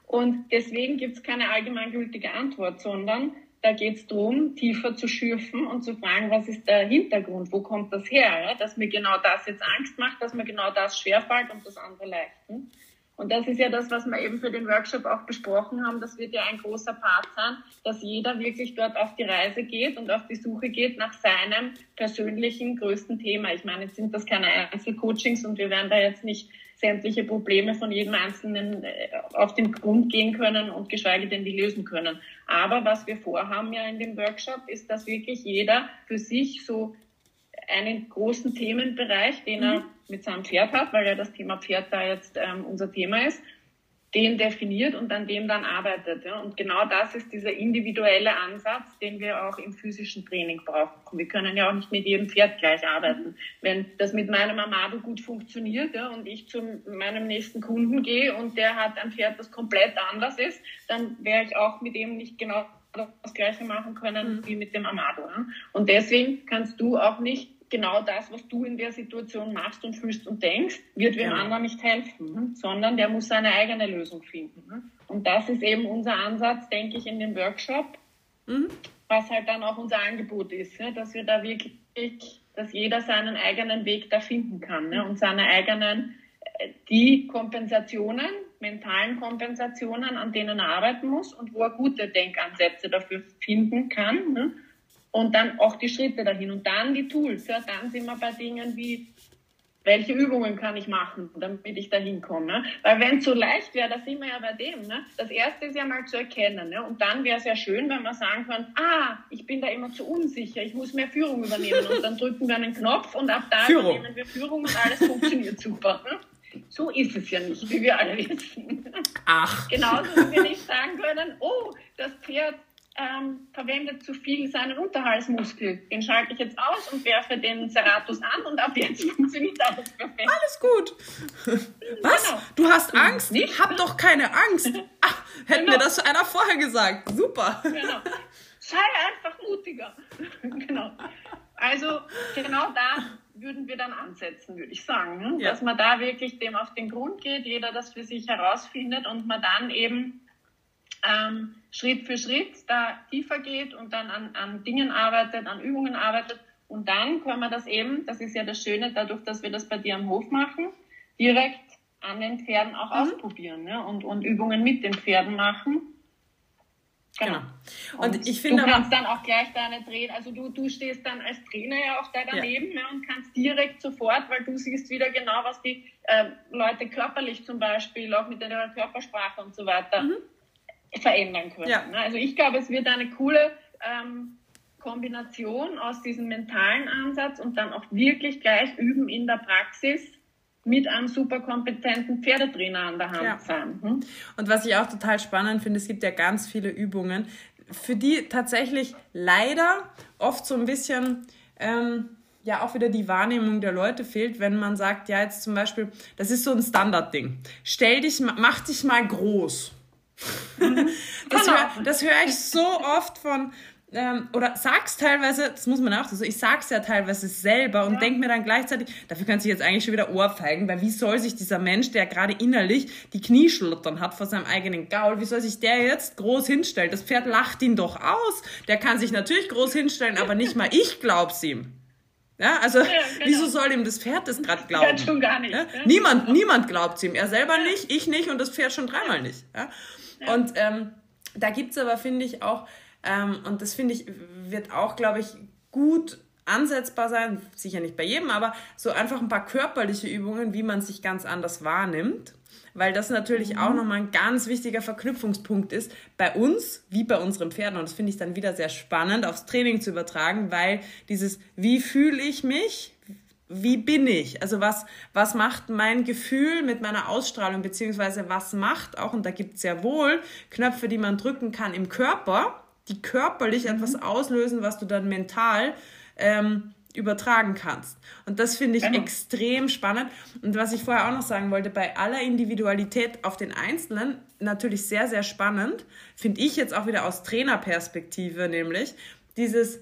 Und deswegen gibt es keine allgemeingültige Antwort, sondern da geht es darum, tiefer zu schürfen und zu fragen, was ist der Hintergrund, wo kommt das her, dass mir genau das jetzt Angst macht, dass mir genau das schwerfällt und das andere leicht. Hm? Und das ist ja das, was wir eben für den Workshop auch besprochen haben. Das wird ja ein großer Part sein, dass jeder wirklich dort auf die Reise geht und auf die Suche geht nach seinem persönlichen größten Thema. Ich meine, jetzt sind das keine Einzelcoachings und wir werden da jetzt nicht sämtliche Probleme von jedem Einzelnen äh, auf den Grund gehen können und geschweige denn die lösen können. Aber was wir vorhaben ja in dem Workshop, ist, dass wirklich jeder für sich so einen großen Themenbereich, den er mhm. mit seinem Pferd hat, weil ja das Thema Pferd da jetzt ähm, unser Thema ist, den definiert und an dem dann arbeitet. Ja. Und genau das ist dieser individuelle Ansatz, den wir auch im physischen Training brauchen. Wir können ja auch nicht mit jedem Pferd gleich arbeiten. Wenn das mit meinem Amado gut funktioniert ja, und ich zu meinem nächsten Kunden gehe und der hat ein Pferd, das komplett anders ist, dann werde ich auch mit ihm nicht genau das Gleiche machen können mhm. wie mit dem Amado. Ja. Und deswegen kannst du auch nicht genau das, was du in der Situation machst und fühlst und denkst, wird dem ja. anderen nicht helfen, ne? sondern der muss seine eigene Lösung finden. Ne? Und das ist eben unser Ansatz, denke ich, in dem Workshop, mhm. was halt dann auch unser Angebot ist, ne? dass wir da wirklich, dass jeder seinen eigenen Weg da finden kann und seine eigenen, äh, die Kompensationen, mentalen Kompensationen, an denen er arbeiten muss und wo er gute Denkansätze dafür finden kann. Und dann auch die Schritte dahin und dann die Tools. Ja, dann sind wir bei Dingen wie, welche Übungen kann ich machen, damit ich da hinkomme. Ne? Weil wenn es so leicht wäre, da sind wir ja bei dem. Ne? Das erste ist ja mal zu erkennen. Ne? Und dann wäre es ja schön, wenn man sagen kann, ah, ich bin da immer zu unsicher, ich muss mehr Führung übernehmen. Und dann drücken wir einen Knopf und ab da Führung. übernehmen wir Führung und alles funktioniert super. Ne? So ist es ja nicht, wie wir alle wissen. Ach. Genauso wie wir nicht sagen können, oh, das Pferd ähm, verwendet zu viel seinen Unterhaltsmuskel. Den schalte ich jetzt aus und werfe den Serratus an und ab jetzt funktioniert alles perfekt. Alles gut. Was? Genau. Du hast Angst? Nicht? Hab doch keine Angst. Ach, hätte genau. mir das einer vorher gesagt. Super. Genau. Sei einfach mutiger. genau. Also genau da würden wir dann ansetzen, würde ich sagen. Ne? Ja. Dass man da wirklich dem auf den Grund geht, jeder das für sich herausfindet und man dann eben ähm, Schritt für Schritt da tiefer geht und dann an, an Dingen arbeitet, an Übungen arbeitet. Und dann können wir das eben, das ist ja das Schöne, dadurch, dass wir das bei dir am Hof machen, direkt an den Pferden auch mhm. ausprobieren ne? und, und Übungen mit den Pferden machen. Genau. genau. Und, und, ich finde. Du kannst dann auch gleich deine Trainer, also du, du stehst dann als Trainer ja auch da daneben ja. Ne, und kannst direkt sofort, weil du siehst wieder genau, was die äh, Leute körperlich zum Beispiel, auch mit der Körpersprache und so weiter, mhm verändern können. Ja. Ne? Also ich glaube, es wird eine coole ähm, Kombination aus diesem mentalen Ansatz und dann auch wirklich gleich üben in der Praxis mit einem super kompetenten Pferdetrainer an der Hand ja. sein. Hm? Und was ich auch total spannend finde, es gibt ja ganz viele Übungen, für die tatsächlich leider oft so ein bisschen ähm, ja auch wieder die Wahrnehmung der Leute fehlt, wenn man sagt, ja jetzt zum Beispiel, das ist so ein Standardding. Stell dich, mach dich mal groß. Das genau. höre hör ich so oft von, ähm, oder sag's teilweise, das muss man auch so, ich sag's ja teilweise selber und ja. denke mir dann gleichzeitig, dafür kann sich jetzt eigentlich schon wieder ohrfeigen, weil wie soll sich dieser Mensch, der gerade innerlich die Knieschlottern hat vor seinem eigenen Gaul, wie soll sich der jetzt groß hinstellen? Das Pferd lacht ihn doch aus. Der kann sich natürlich groß hinstellen, aber nicht mal ich glaub's ihm. Ja, also ja, genau. wieso soll ihm das Pferd das gerade glauben? Ja, schon gar nicht. Ja? Niemand, niemand glaubt ihm. Er selber nicht, ich nicht und das Pferd schon dreimal nicht. Ja? Und ähm, da gibt es aber, finde ich, auch, ähm, und das finde ich, wird auch, glaube ich, gut ansetzbar sein, sicher nicht bei jedem, aber so einfach ein paar körperliche Übungen, wie man sich ganz anders wahrnimmt, weil das natürlich mhm. auch nochmal ein ganz wichtiger Verknüpfungspunkt ist bei uns wie bei unseren Pferden und das finde ich dann wieder sehr spannend aufs Training zu übertragen, weil dieses wie fühle ich mich, wie bin ich? Also was, was macht mein Gefühl mit meiner Ausstrahlung, beziehungsweise was macht auch, und da gibt es ja wohl Knöpfe, die man drücken kann im Körper, die körperlich mhm. etwas auslösen, was du dann mental ähm, übertragen kannst. Und das finde ich genau. extrem spannend. Und was ich vorher auch noch sagen wollte, bei aller Individualität auf den Einzelnen natürlich sehr, sehr spannend, finde ich jetzt auch wieder aus Trainerperspektive, nämlich dieses,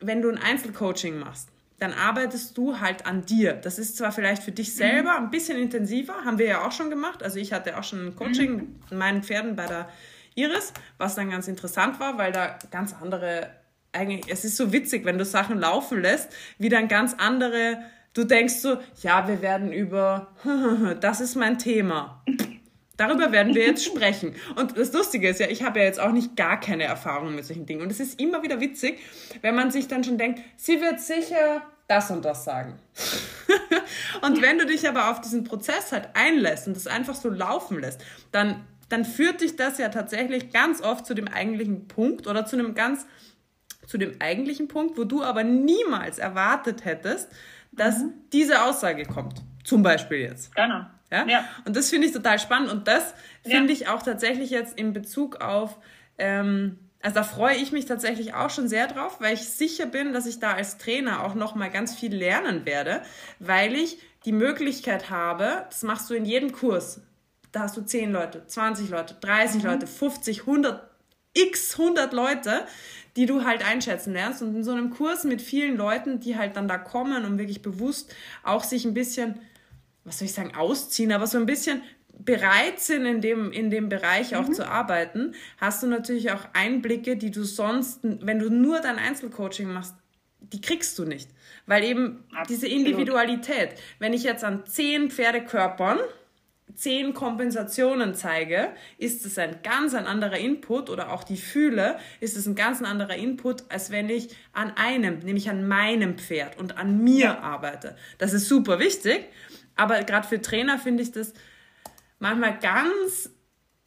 wenn du ein Einzelcoaching machst, dann arbeitest du halt an dir. Das ist zwar vielleicht für dich selber mhm. ein bisschen intensiver, haben wir ja auch schon gemacht. Also ich hatte auch schon ein Coaching mhm. mit meinen Pferden bei der Iris, was dann ganz interessant war, weil da ganz andere eigentlich, es ist so witzig, wenn du Sachen laufen lässt, wie dann ganz andere, du denkst so, ja, wir werden über, das ist mein Thema. Darüber werden wir jetzt sprechen. Und das Lustige ist ja, ich habe ja jetzt auch nicht gar keine Erfahrung mit solchen Dingen. Und es ist immer wieder witzig, wenn man sich dann schon denkt, sie wird sicher das und das sagen. und wenn du dich aber auf diesen Prozess halt einlässt und das einfach so laufen lässt, dann, dann führt dich das ja tatsächlich ganz oft zu dem eigentlichen Punkt oder zu einem ganz zu dem eigentlichen Punkt, wo du aber niemals erwartet hättest, dass mhm. diese Aussage kommt. Zum Beispiel jetzt. Genau. Ja? ja. Und das finde ich total spannend und das finde ja. ich auch tatsächlich jetzt in Bezug auf, ähm, also da freue ich mich tatsächlich auch schon sehr drauf, weil ich sicher bin, dass ich da als Trainer auch noch mal ganz viel lernen werde, weil ich die Möglichkeit habe, das machst du in jedem Kurs, da hast du 10 Leute, 20 Leute, 30 mhm. Leute, 50, 100, x 100 Leute, die du halt einschätzen lernst. Und in so einem Kurs mit vielen Leuten, die halt dann da kommen und wirklich bewusst auch sich ein bisschen, was soll ich sagen, ausziehen, aber so ein bisschen bereit sind, in dem, in dem Bereich auch mhm. zu arbeiten, hast du natürlich auch Einblicke, die du sonst, wenn du nur dein Einzelcoaching machst, die kriegst du nicht. Weil eben Absolut. diese Individualität, wenn ich jetzt an zehn Pferdekörpern zehn Kompensationen zeige, ist es ein ganz ein anderer Input oder auch die fühle, ist es ein ganz anderer Input, als wenn ich an einem, nämlich an meinem Pferd und an mir arbeite. Das ist super wichtig, aber gerade für Trainer finde ich das manchmal ganz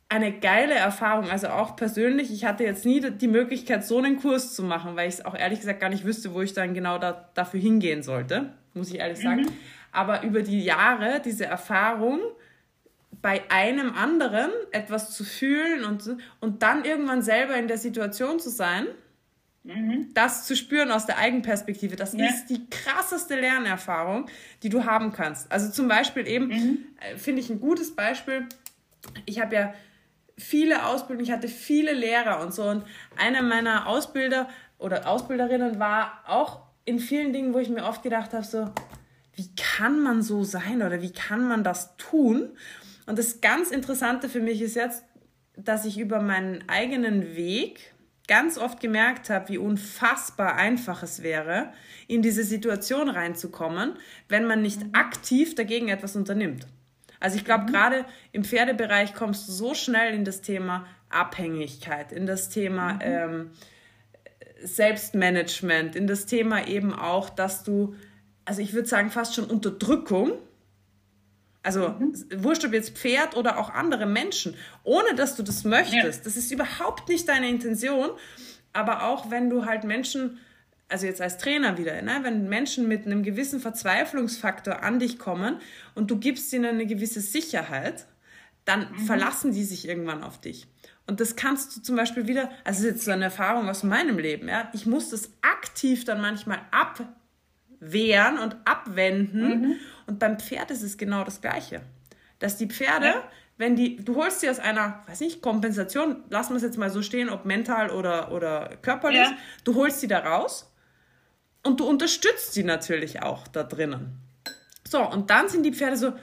eine geile Erfahrung, also auch persönlich. Ich hatte jetzt nie die Möglichkeit, so einen Kurs zu machen, weil ich es auch ehrlich gesagt gar nicht wüsste, wo ich dann genau da, dafür hingehen sollte, muss ich ehrlich sagen. Mhm. Aber über die Jahre, diese Erfahrung, bei einem anderen etwas zu fühlen und, und dann irgendwann selber in der Situation zu sein, mhm. das zu spüren aus der Eigenperspektive, das ja. ist die krasseste Lernerfahrung, die du haben kannst. Also zum Beispiel eben, mhm. Äh, finde ich ein gutes Beispiel, ich habe ja viele Ausbildungen, ich hatte viele Lehrer und so und einer meiner Ausbilder oder Ausbilderinnen war auch in vielen Dingen, wo ich mir oft gedacht habe, so, wie kann man so sein oder wie kann man das tun? Und das ganz Interessante für mich ist jetzt, dass ich über meinen eigenen Weg ganz oft gemerkt habe, wie unfassbar einfach es wäre, in diese Situation reinzukommen, wenn man nicht mhm. aktiv dagegen etwas unternimmt. Also ich glaube, mhm. gerade im Pferdebereich kommst du so schnell in das Thema Abhängigkeit, in das Thema mhm. ähm, Selbstmanagement, in das Thema eben auch, dass du, also ich würde sagen, fast schon Unterdrückung also mhm. wurscht ob jetzt Pferd oder auch andere Menschen, ohne dass du das möchtest. Ja. Das ist überhaupt nicht deine Intention. Aber auch wenn du halt Menschen, also jetzt als Trainer wieder, ne, wenn Menschen mit einem gewissen Verzweiflungsfaktor an dich kommen und du gibst ihnen eine gewisse Sicherheit, dann mhm. verlassen die sich irgendwann auf dich. Und das kannst du zum Beispiel wieder, also das ist jetzt so eine Erfahrung aus meinem Leben, ja. Ich muss das aktiv dann manchmal abwehren und abwenden. Mhm und beim Pferd ist es genau das Gleiche. Dass die Pferde, ja. wenn die, du holst sie aus einer, weiß nicht, Kompensation, lassen wir es jetzt mal so stehen, ob mental oder, oder körperlich, ja. du holst sie da raus und du unterstützt sie natürlich auch da drinnen. So, und dann sind die Pferde so,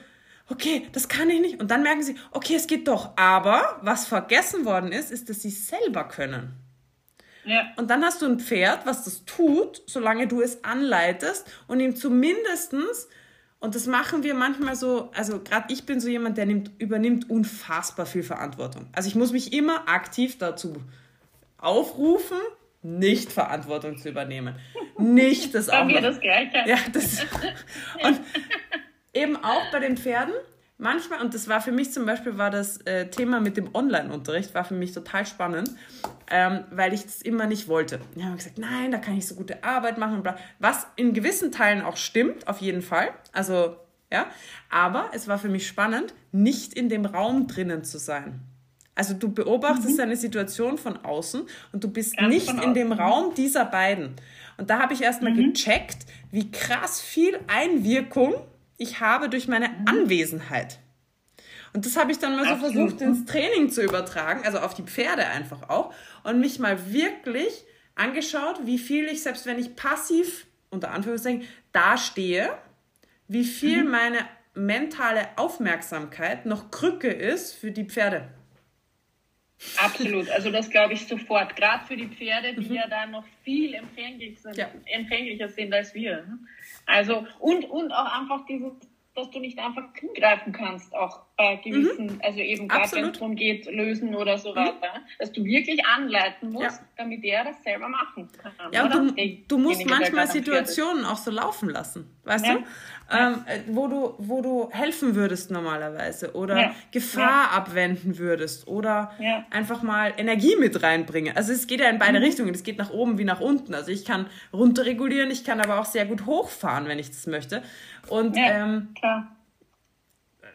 okay, das kann ich nicht. Und dann merken sie, okay, es geht doch. Aber was vergessen worden ist, ist, dass sie selber können. Ja. Und dann hast du ein Pferd, was das tut, solange du es anleitest und ihm zumindestens und das machen wir manchmal so, also gerade ich bin so jemand, der nimmt, übernimmt unfassbar viel Verantwortung. Also ich muss mich immer aktiv dazu aufrufen, nicht Verantwortung zu übernehmen. Nicht das auch. Bei mir das Gleiche. Ja, das. Und eben auch bei den Pferden, manchmal, und das war für mich zum Beispiel, war das äh, Thema mit dem Online-Unterricht, war für mich total spannend, ähm, weil ich das immer nicht wollte. Die haben gesagt, nein, da kann ich so gute Arbeit machen und bla. Was in gewissen Teilen auch stimmt, auf jeden Fall. Also, ja. Aber es war für mich spannend, nicht in dem Raum drinnen zu sein. Also du beobachtest mhm. eine Situation von außen und du bist Ganz nicht in dem Raum dieser beiden. Und da habe ich erstmal mhm. gecheckt, wie krass viel Einwirkung ich habe durch meine mhm. Anwesenheit. Und das habe ich dann mal so versucht ins Training zu übertragen, also auf die Pferde einfach auch. Und mich mal wirklich angeschaut, wie viel ich, selbst wenn ich passiv, unter Anführungszeichen, dastehe, wie viel mhm. meine mentale Aufmerksamkeit noch Krücke ist für die Pferde. Absolut, also das glaube ich sofort. Gerade für die Pferde, die mhm. ja da noch viel empfänglich sind, ja. empfänglicher sind als wir. Also und, und auch einfach dieses dass du nicht einfach zugreifen kannst, auch bei gewissen, mhm. also eben gerade wenn es darum geht, lösen oder so mhm. weiter, dass du wirklich anleiten musst, ja. damit er das selber machen kann. Ja, und du, du musst manchmal Situationen auch so laufen lassen, weißt ja. du? Ähm, äh, wo du, wo du helfen würdest normalerweise oder ja. Gefahr abwenden würdest oder einfach mal Energie mit reinbringen. Also es geht ja in beide mhm. Richtungen, es geht nach oben wie nach unten. Also ich kann runterregulieren, ich kann aber auch sehr gut hochfahren, wenn ich das möchte. Und ähm, klar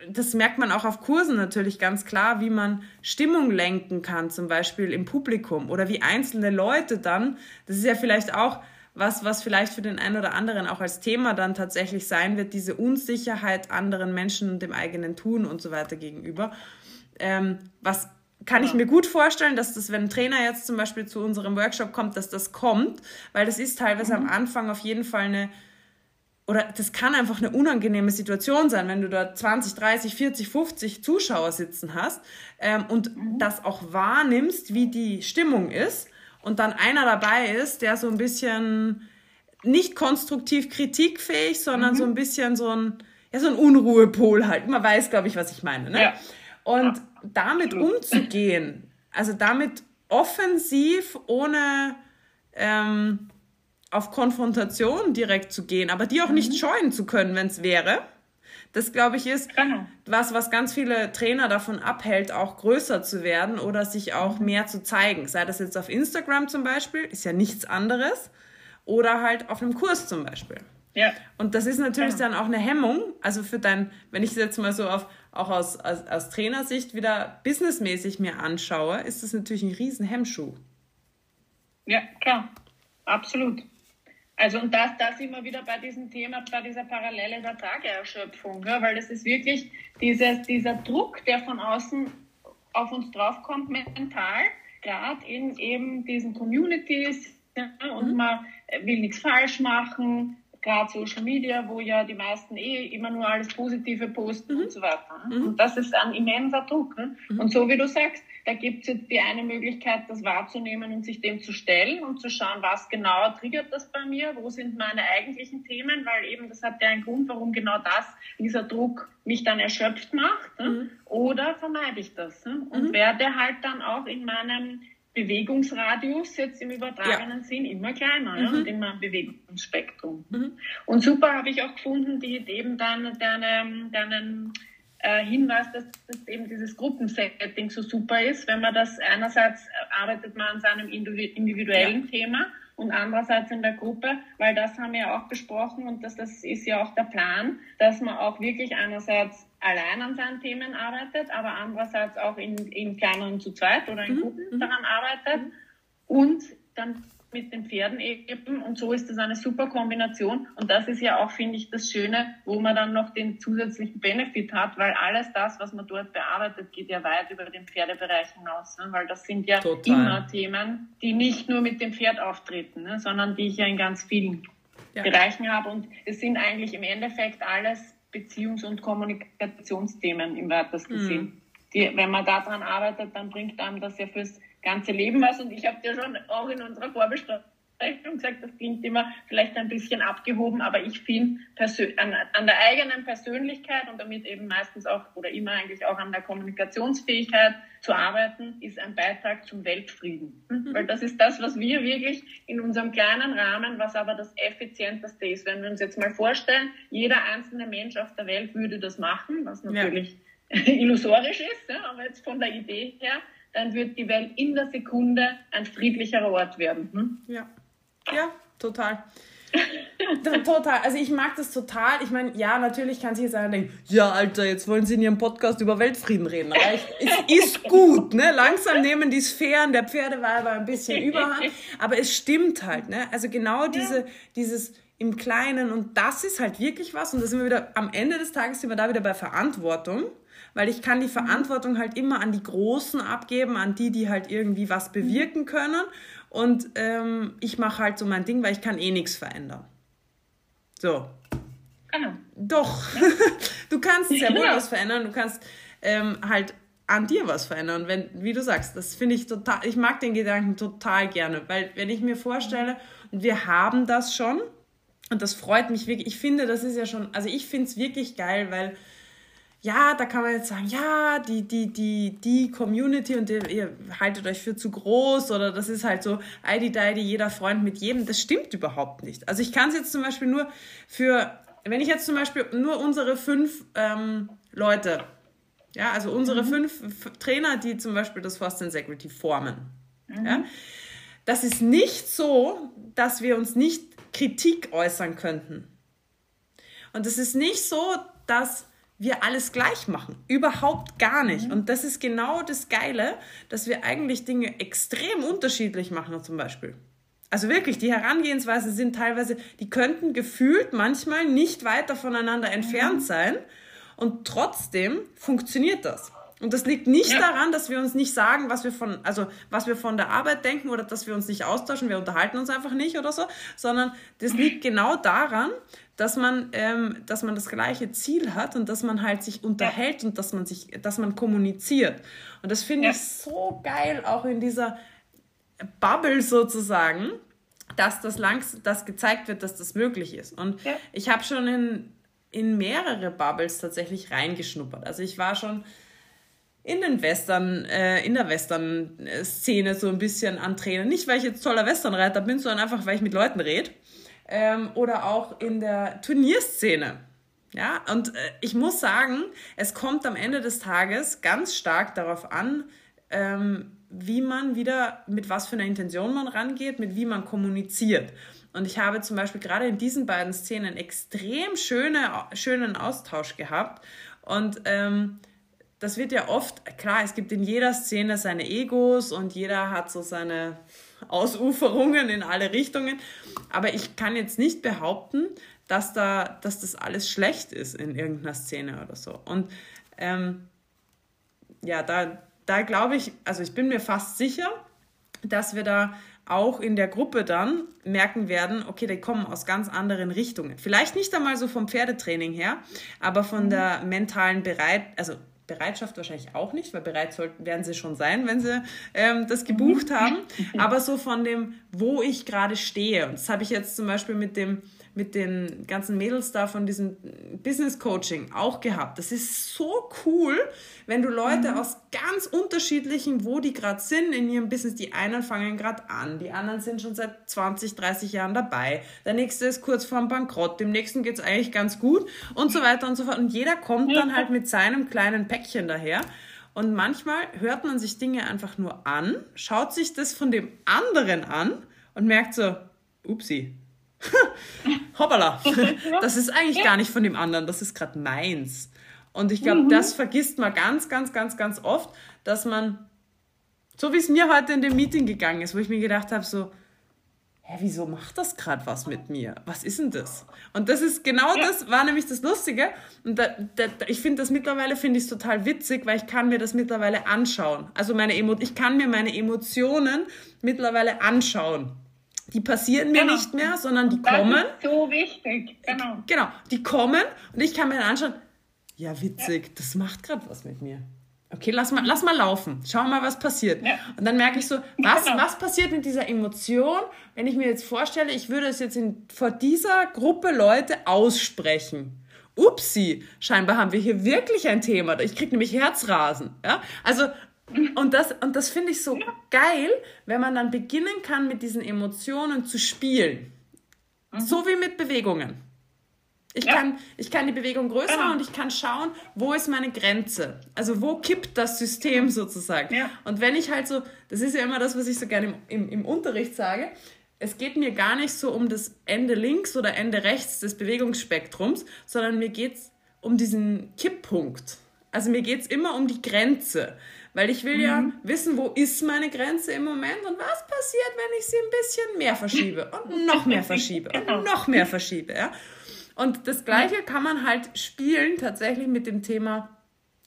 das merkt man auch auf Kursen natürlich ganz klar, wie man Stimmung lenken kann, zum Beispiel im Publikum oder wie einzelne Leute dann, das ist ja vielleicht auch was, was vielleicht für den einen oder anderen auch als Thema dann tatsächlich sein wird, diese Unsicherheit anderen Menschen und dem eigenen Tun und so weiter gegenüber. Ähm, was kann ich mir gut vorstellen, dass das, wenn ein Trainer jetzt zum Beispiel zu unserem Workshop kommt, dass das kommt, weil das ist teilweise mhm. am Anfang auf jeden Fall eine oder das kann einfach eine unangenehme Situation sein, wenn du da 20, 30, 40, 50 Zuschauer sitzen hast ähm, und mhm. das auch wahrnimmst, wie die Stimmung ist und dann einer dabei ist, der so ein bisschen nicht konstruktiv kritikfähig, sondern mhm. so ein bisschen so ein, ja, so ein Unruhepol halt. Man weiß, glaube ich, was ich meine. Ne? Ja. Und ja. damit umzugehen, also damit offensiv, ohne ähm, auf Konfrontation direkt zu gehen, aber die auch mhm. nicht scheuen zu können, wenn es wäre. Das, glaube ich, ist genau. was, was ganz viele Trainer davon abhält, auch größer zu werden oder sich auch mhm. mehr zu zeigen. Sei das jetzt auf Instagram zum Beispiel, ist ja nichts anderes, oder halt auf einem Kurs zum Beispiel. Ja. Und das ist natürlich genau. dann auch eine Hemmung. Also für dein, wenn ich es jetzt mal so auf, auch aus, aus, aus Trainersicht wieder businessmäßig mir anschaue, ist das natürlich ein riesen Hemmschuh. Ja, klar. Absolut. Also und das, das immer wieder bei diesem Thema, bei dieser Parallele der Tageerschöpfung, ja, weil das ist wirklich dieses, dieser Druck, der von außen auf uns draufkommt, mental, gerade in eben diesen Communities ja, und mhm. man will nichts falsch machen, gerade Social Media, wo ja die meisten eh immer nur alles Positive posten mhm. und so weiter. Mhm. Und das ist ein immenser Druck. Ne? Mhm. Und so wie du sagst, da gibt es jetzt die eine Möglichkeit, das wahrzunehmen und sich dem zu stellen und zu schauen, was genau triggert das bei mir, wo sind meine eigentlichen Themen, weil eben das hat ja einen Grund, warum genau das, dieser Druck mich dann erschöpft macht. Ne? Mhm. Oder vermeide ich das ne? und mhm. werde halt dann auch in meinem Bewegungsradius jetzt im übertragenen ja. Sinn immer kleiner mhm. ja, und immer im Bewegungsspektrum. Mhm. Und super habe ich auch gefunden, die eben dann deine, deinen äh, Hinweis, dass, dass eben dieses Gruppensetting so super ist, wenn man das einerseits arbeitet man an seinem individuellen ja. Thema und andererseits in der Gruppe, weil das haben wir ja auch besprochen und das, das ist ja auch der Plan, dass man auch wirklich einerseits allein an seinen Themen arbeitet, aber andererseits auch in, in kleineren zu zweit oder in mhm. Gruppen mhm. daran arbeitet mhm. und dann mit den Pferden eben und so ist das eine super Kombination und das ist ja auch, finde ich, das Schöne, wo man dann noch den zusätzlichen Benefit hat, weil alles das, was man dort bearbeitet, geht ja weit über den Pferdebereich hinaus, ne? weil das sind ja Total. immer Themen, die nicht nur mit dem Pferd auftreten, ne? sondern die ich ja in ganz vielen ja. Bereichen habe und es sind eigentlich im Endeffekt alles Beziehungs- und Kommunikationsthemen im weitesten mhm. Sinn. Die, wenn man daran arbeitet, dann bringt einem das ja fürs ganze Leben was. Und ich habe dir schon auch in unserer Vorbesprechung gesagt, das klingt immer vielleicht ein bisschen abgehoben, aber ich finde an, an der eigenen Persönlichkeit und damit eben meistens auch oder immer eigentlich auch an der Kommunikationsfähigkeit zu arbeiten, ist ein Beitrag zum Weltfrieden. Mhm. Weil das ist das, was wir wirklich in unserem kleinen Rahmen, was aber das effizienteste ist. Wenn wir uns jetzt mal vorstellen, jeder einzelne Mensch auf der Welt würde das machen, was natürlich ja. illusorisch ist, ja, aber jetzt von der Idee her, dann wird die Welt in der Sekunde ein friedlicherer Ort werden. Hm? Ja. Ja, total. total. Also ich mag das total. Ich meine, ja, natürlich kann sich jetzt einer denken, ja, Alter, jetzt wollen sie in ihrem Podcast über Weltfrieden reden. Reicht. Es ist gut, ne? Langsam nehmen die Sphären der Pferdeweiber ein bisschen überhand. Aber es stimmt halt, ne? Also genau diese, dieses im Kleinen und das ist halt wirklich was. Und da sind wir wieder, am Ende des Tages sind wir da wieder bei Verantwortung weil ich kann die Verantwortung halt immer an die Großen abgeben, an die, die halt irgendwie was bewirken können. Und ähm, ich mache halt so mein Ding, weil ich kann eh nichts verändern. So. Genau. Doch. du kannst sehr wohl was verändern. Du kannst ähm, halt an dir was verändern. Wenn, wie du sagst, das finde ich total, ich mag den Gedanken total gerne, weil wenn ich mir vorstelle, und wir haben das schon, und das freut mich wirklich, ich finde, das ist ja schon, also ich finde es wirklich geil, weil ja, da kann man jetzt sagen, ja, die, die, die, die Community und die, ihr haltet euch für zu groß oder das ist halt so, ID Deidi, jeder Freund mit jedem. Das stimmt überhaupt nicht. Also ich kann es jetzt zum Beispiel nur für, wenn ich jetzt zum Beispiel nur unsere fünf ähm, Leute, ja, also unsere mhm. fünf Trainer, die zum Beispiel das Forst Integrity formen, mhm. ja, das ist nicht so, dass wir uns nicht Kritik äußern könnten. Und es ist nicht so, dass wir alles gleich machen. Überhaupt gar nicht. Mhm. Und das ist genau das Geile, dass wir eigentlich Dinge extrem unterschiedlich machen, zum Beispiel. Also wirklich, die Herangehensweise sind teilweise, die könnten gefühlt manchmal nicht weiter voneinander entfernt mhm. sein. Und trotzdem funktioniert das. Und das liegt nicht ja. daran, dass wir uns nicht sagen, was wir von, also was wir von der Arbeit denken oder dass wir uns nicht austauschen, wir unterhalten uns einfach nicht oder so, sondern das liegt genau daran, dass man, ähm, dass man das gleiche Ziel hat und dass man halt sich unterhält und dass man sich, dass man kommuniziert. Und das finde ja. ich so geil, auch in dieser Bubble sozusagen, dass das langs, dass gezeigt wird, dass das möglich ist. Und ja. ich habe schon in, in mehrere Bubbles tatsächlich reingeschnuppert. Also ich war schon in den Western, äh, in der Western-Szene so ein bisschen an Trainen. Nicht, weil ich jetzt toller Westernreiter bin, sondern einfach, weil ich mit Leuten rede ähm, oder auch in der Turnierszene. Ja, und äh, ich muss sagen, es kommt am Ende des Tages ganz stark darauf an, ähm, wie man wieder, mit was für einer Intention man rangeht, mit wie man kommuniziert. Und ich habe zum Beispiel gerade in diesen beiden Szenen extrem schöne, schönen Austausch gehabt. Und ähm, das wird ja oft, klar, es gibt in jeder Szene seine Egos und jeder hat so seine Ausuferungen in alle Richtungen. Aber ich kann jetzt nicht behaupten, dass, da, dass das alles schlecht ist in irgendeiner Szene oder so. Und ähm, ja, da, da glaube ich, also ich bin mir fast sicher, dass wir da auch in der Gruppe dann merken werden, okay, die kommen aus ganz anderen Richtungen. Vielleicht nicht einmal so vom Pferdetraining her, aber von mhm. der mentalen Bereit, also Bereitschaft wahrscheinlich auch nicht, weil bereit sollten, werden sie schon sein, wenn sie ähm, das gebucht haben. Aber so von dem, wo ich gerade stehe. Und das habe ich jetzt zum Beispiel mit dem mit den ganzen Mädels da von diesem Business Coaching auch gehabt. Das ist so cool, wenn du Leute mhm. aus ganz unterschiedlichen, wo die gerade sind in ihrem Business, die einen fangen gerade an, die anderen sind schon seit 20, 30 Jahren dabei, der nächste ist kurz vorm Bankrott, dem nächsten geht es eigentlich ganz gut und so weiter und so fort. Und jeder kommt dann halt mit seinem kleinen Päckchen daher. Und manchmal hört man sich Dinge einfach nur an, schaut sich das von dem anderen an und merkt so, upsi, hoppala, das ist eigentlich gar nicht von dem anderen, das ist gerade meins. Und ich glaube, mhm. das vergisst man ganz, ganz, ganz, ganz oft, dass man, so wie es mir heute in dem Meeting gegangen ist, wo ich mir gedacht habe, so, hä, wieso macht das gerade was mit mir? Was ist denn das? Und das ist genau ja. das, war nämlich das Lustige. Und da, da, ich finde das mittlerweile, finde ich es total witzig, weil ich kann mir das mittlerweile anschauen. Also meine Emo ich kann mir meine Emotionen mittlerweile anschauen. Die passieren mir genau. nicht mehr, sondern die das kommen. Ist so wichtig, genau. Genau, die kommen und ich kann mir dann anschauen, ja witzig, ja. das macht gerade was mit mir. Okay, lass mal, lass mal laufen. Schau mal, was passiert. Ja. Und dann merke ich so, was, genau. was passiert mit dieser Emotion, wenn ich mir jetzt vorstelle, ich würde es jetzt in, vor dieser Gruppe Leute aussprechen. Upsi, scheinbar haben wir hier wirklich ein Thema. Ich kriege nämlich Herzrasen. Ja? Also und das, und das finde ich so geil, wenn man dann beginnen kann, mit diesen Emotionen zu spielen. Mhm. So wie mit Bewegungen. Ich, ja. kann, ich kann die Bewegung größer genau. und ich kann schauen, wo ist meine Grenze. Also wo kippt das System sozusagen. Ja. Und wenn ich halt so, das ist ja immer das, was ich so gerne im, im, im Unterricht sage, es geht mir gar nicht so um das Ende links oder Ende rechts des Bewegungsspektrums, sondern mir geht es um diesen Kipppunkt. Also mir geht es immer um die Grenze. Weil ich will mhm. ja wissen, wo ist meine Grenze im Moment und was passiert, wenn ich sie ein bisschen mehr verschiebe und noch mehr verschiebe und genau. noch mehr verschiebe. Ja? Und das Gleiche kann man halt spielen tatsächlich mit dem Thema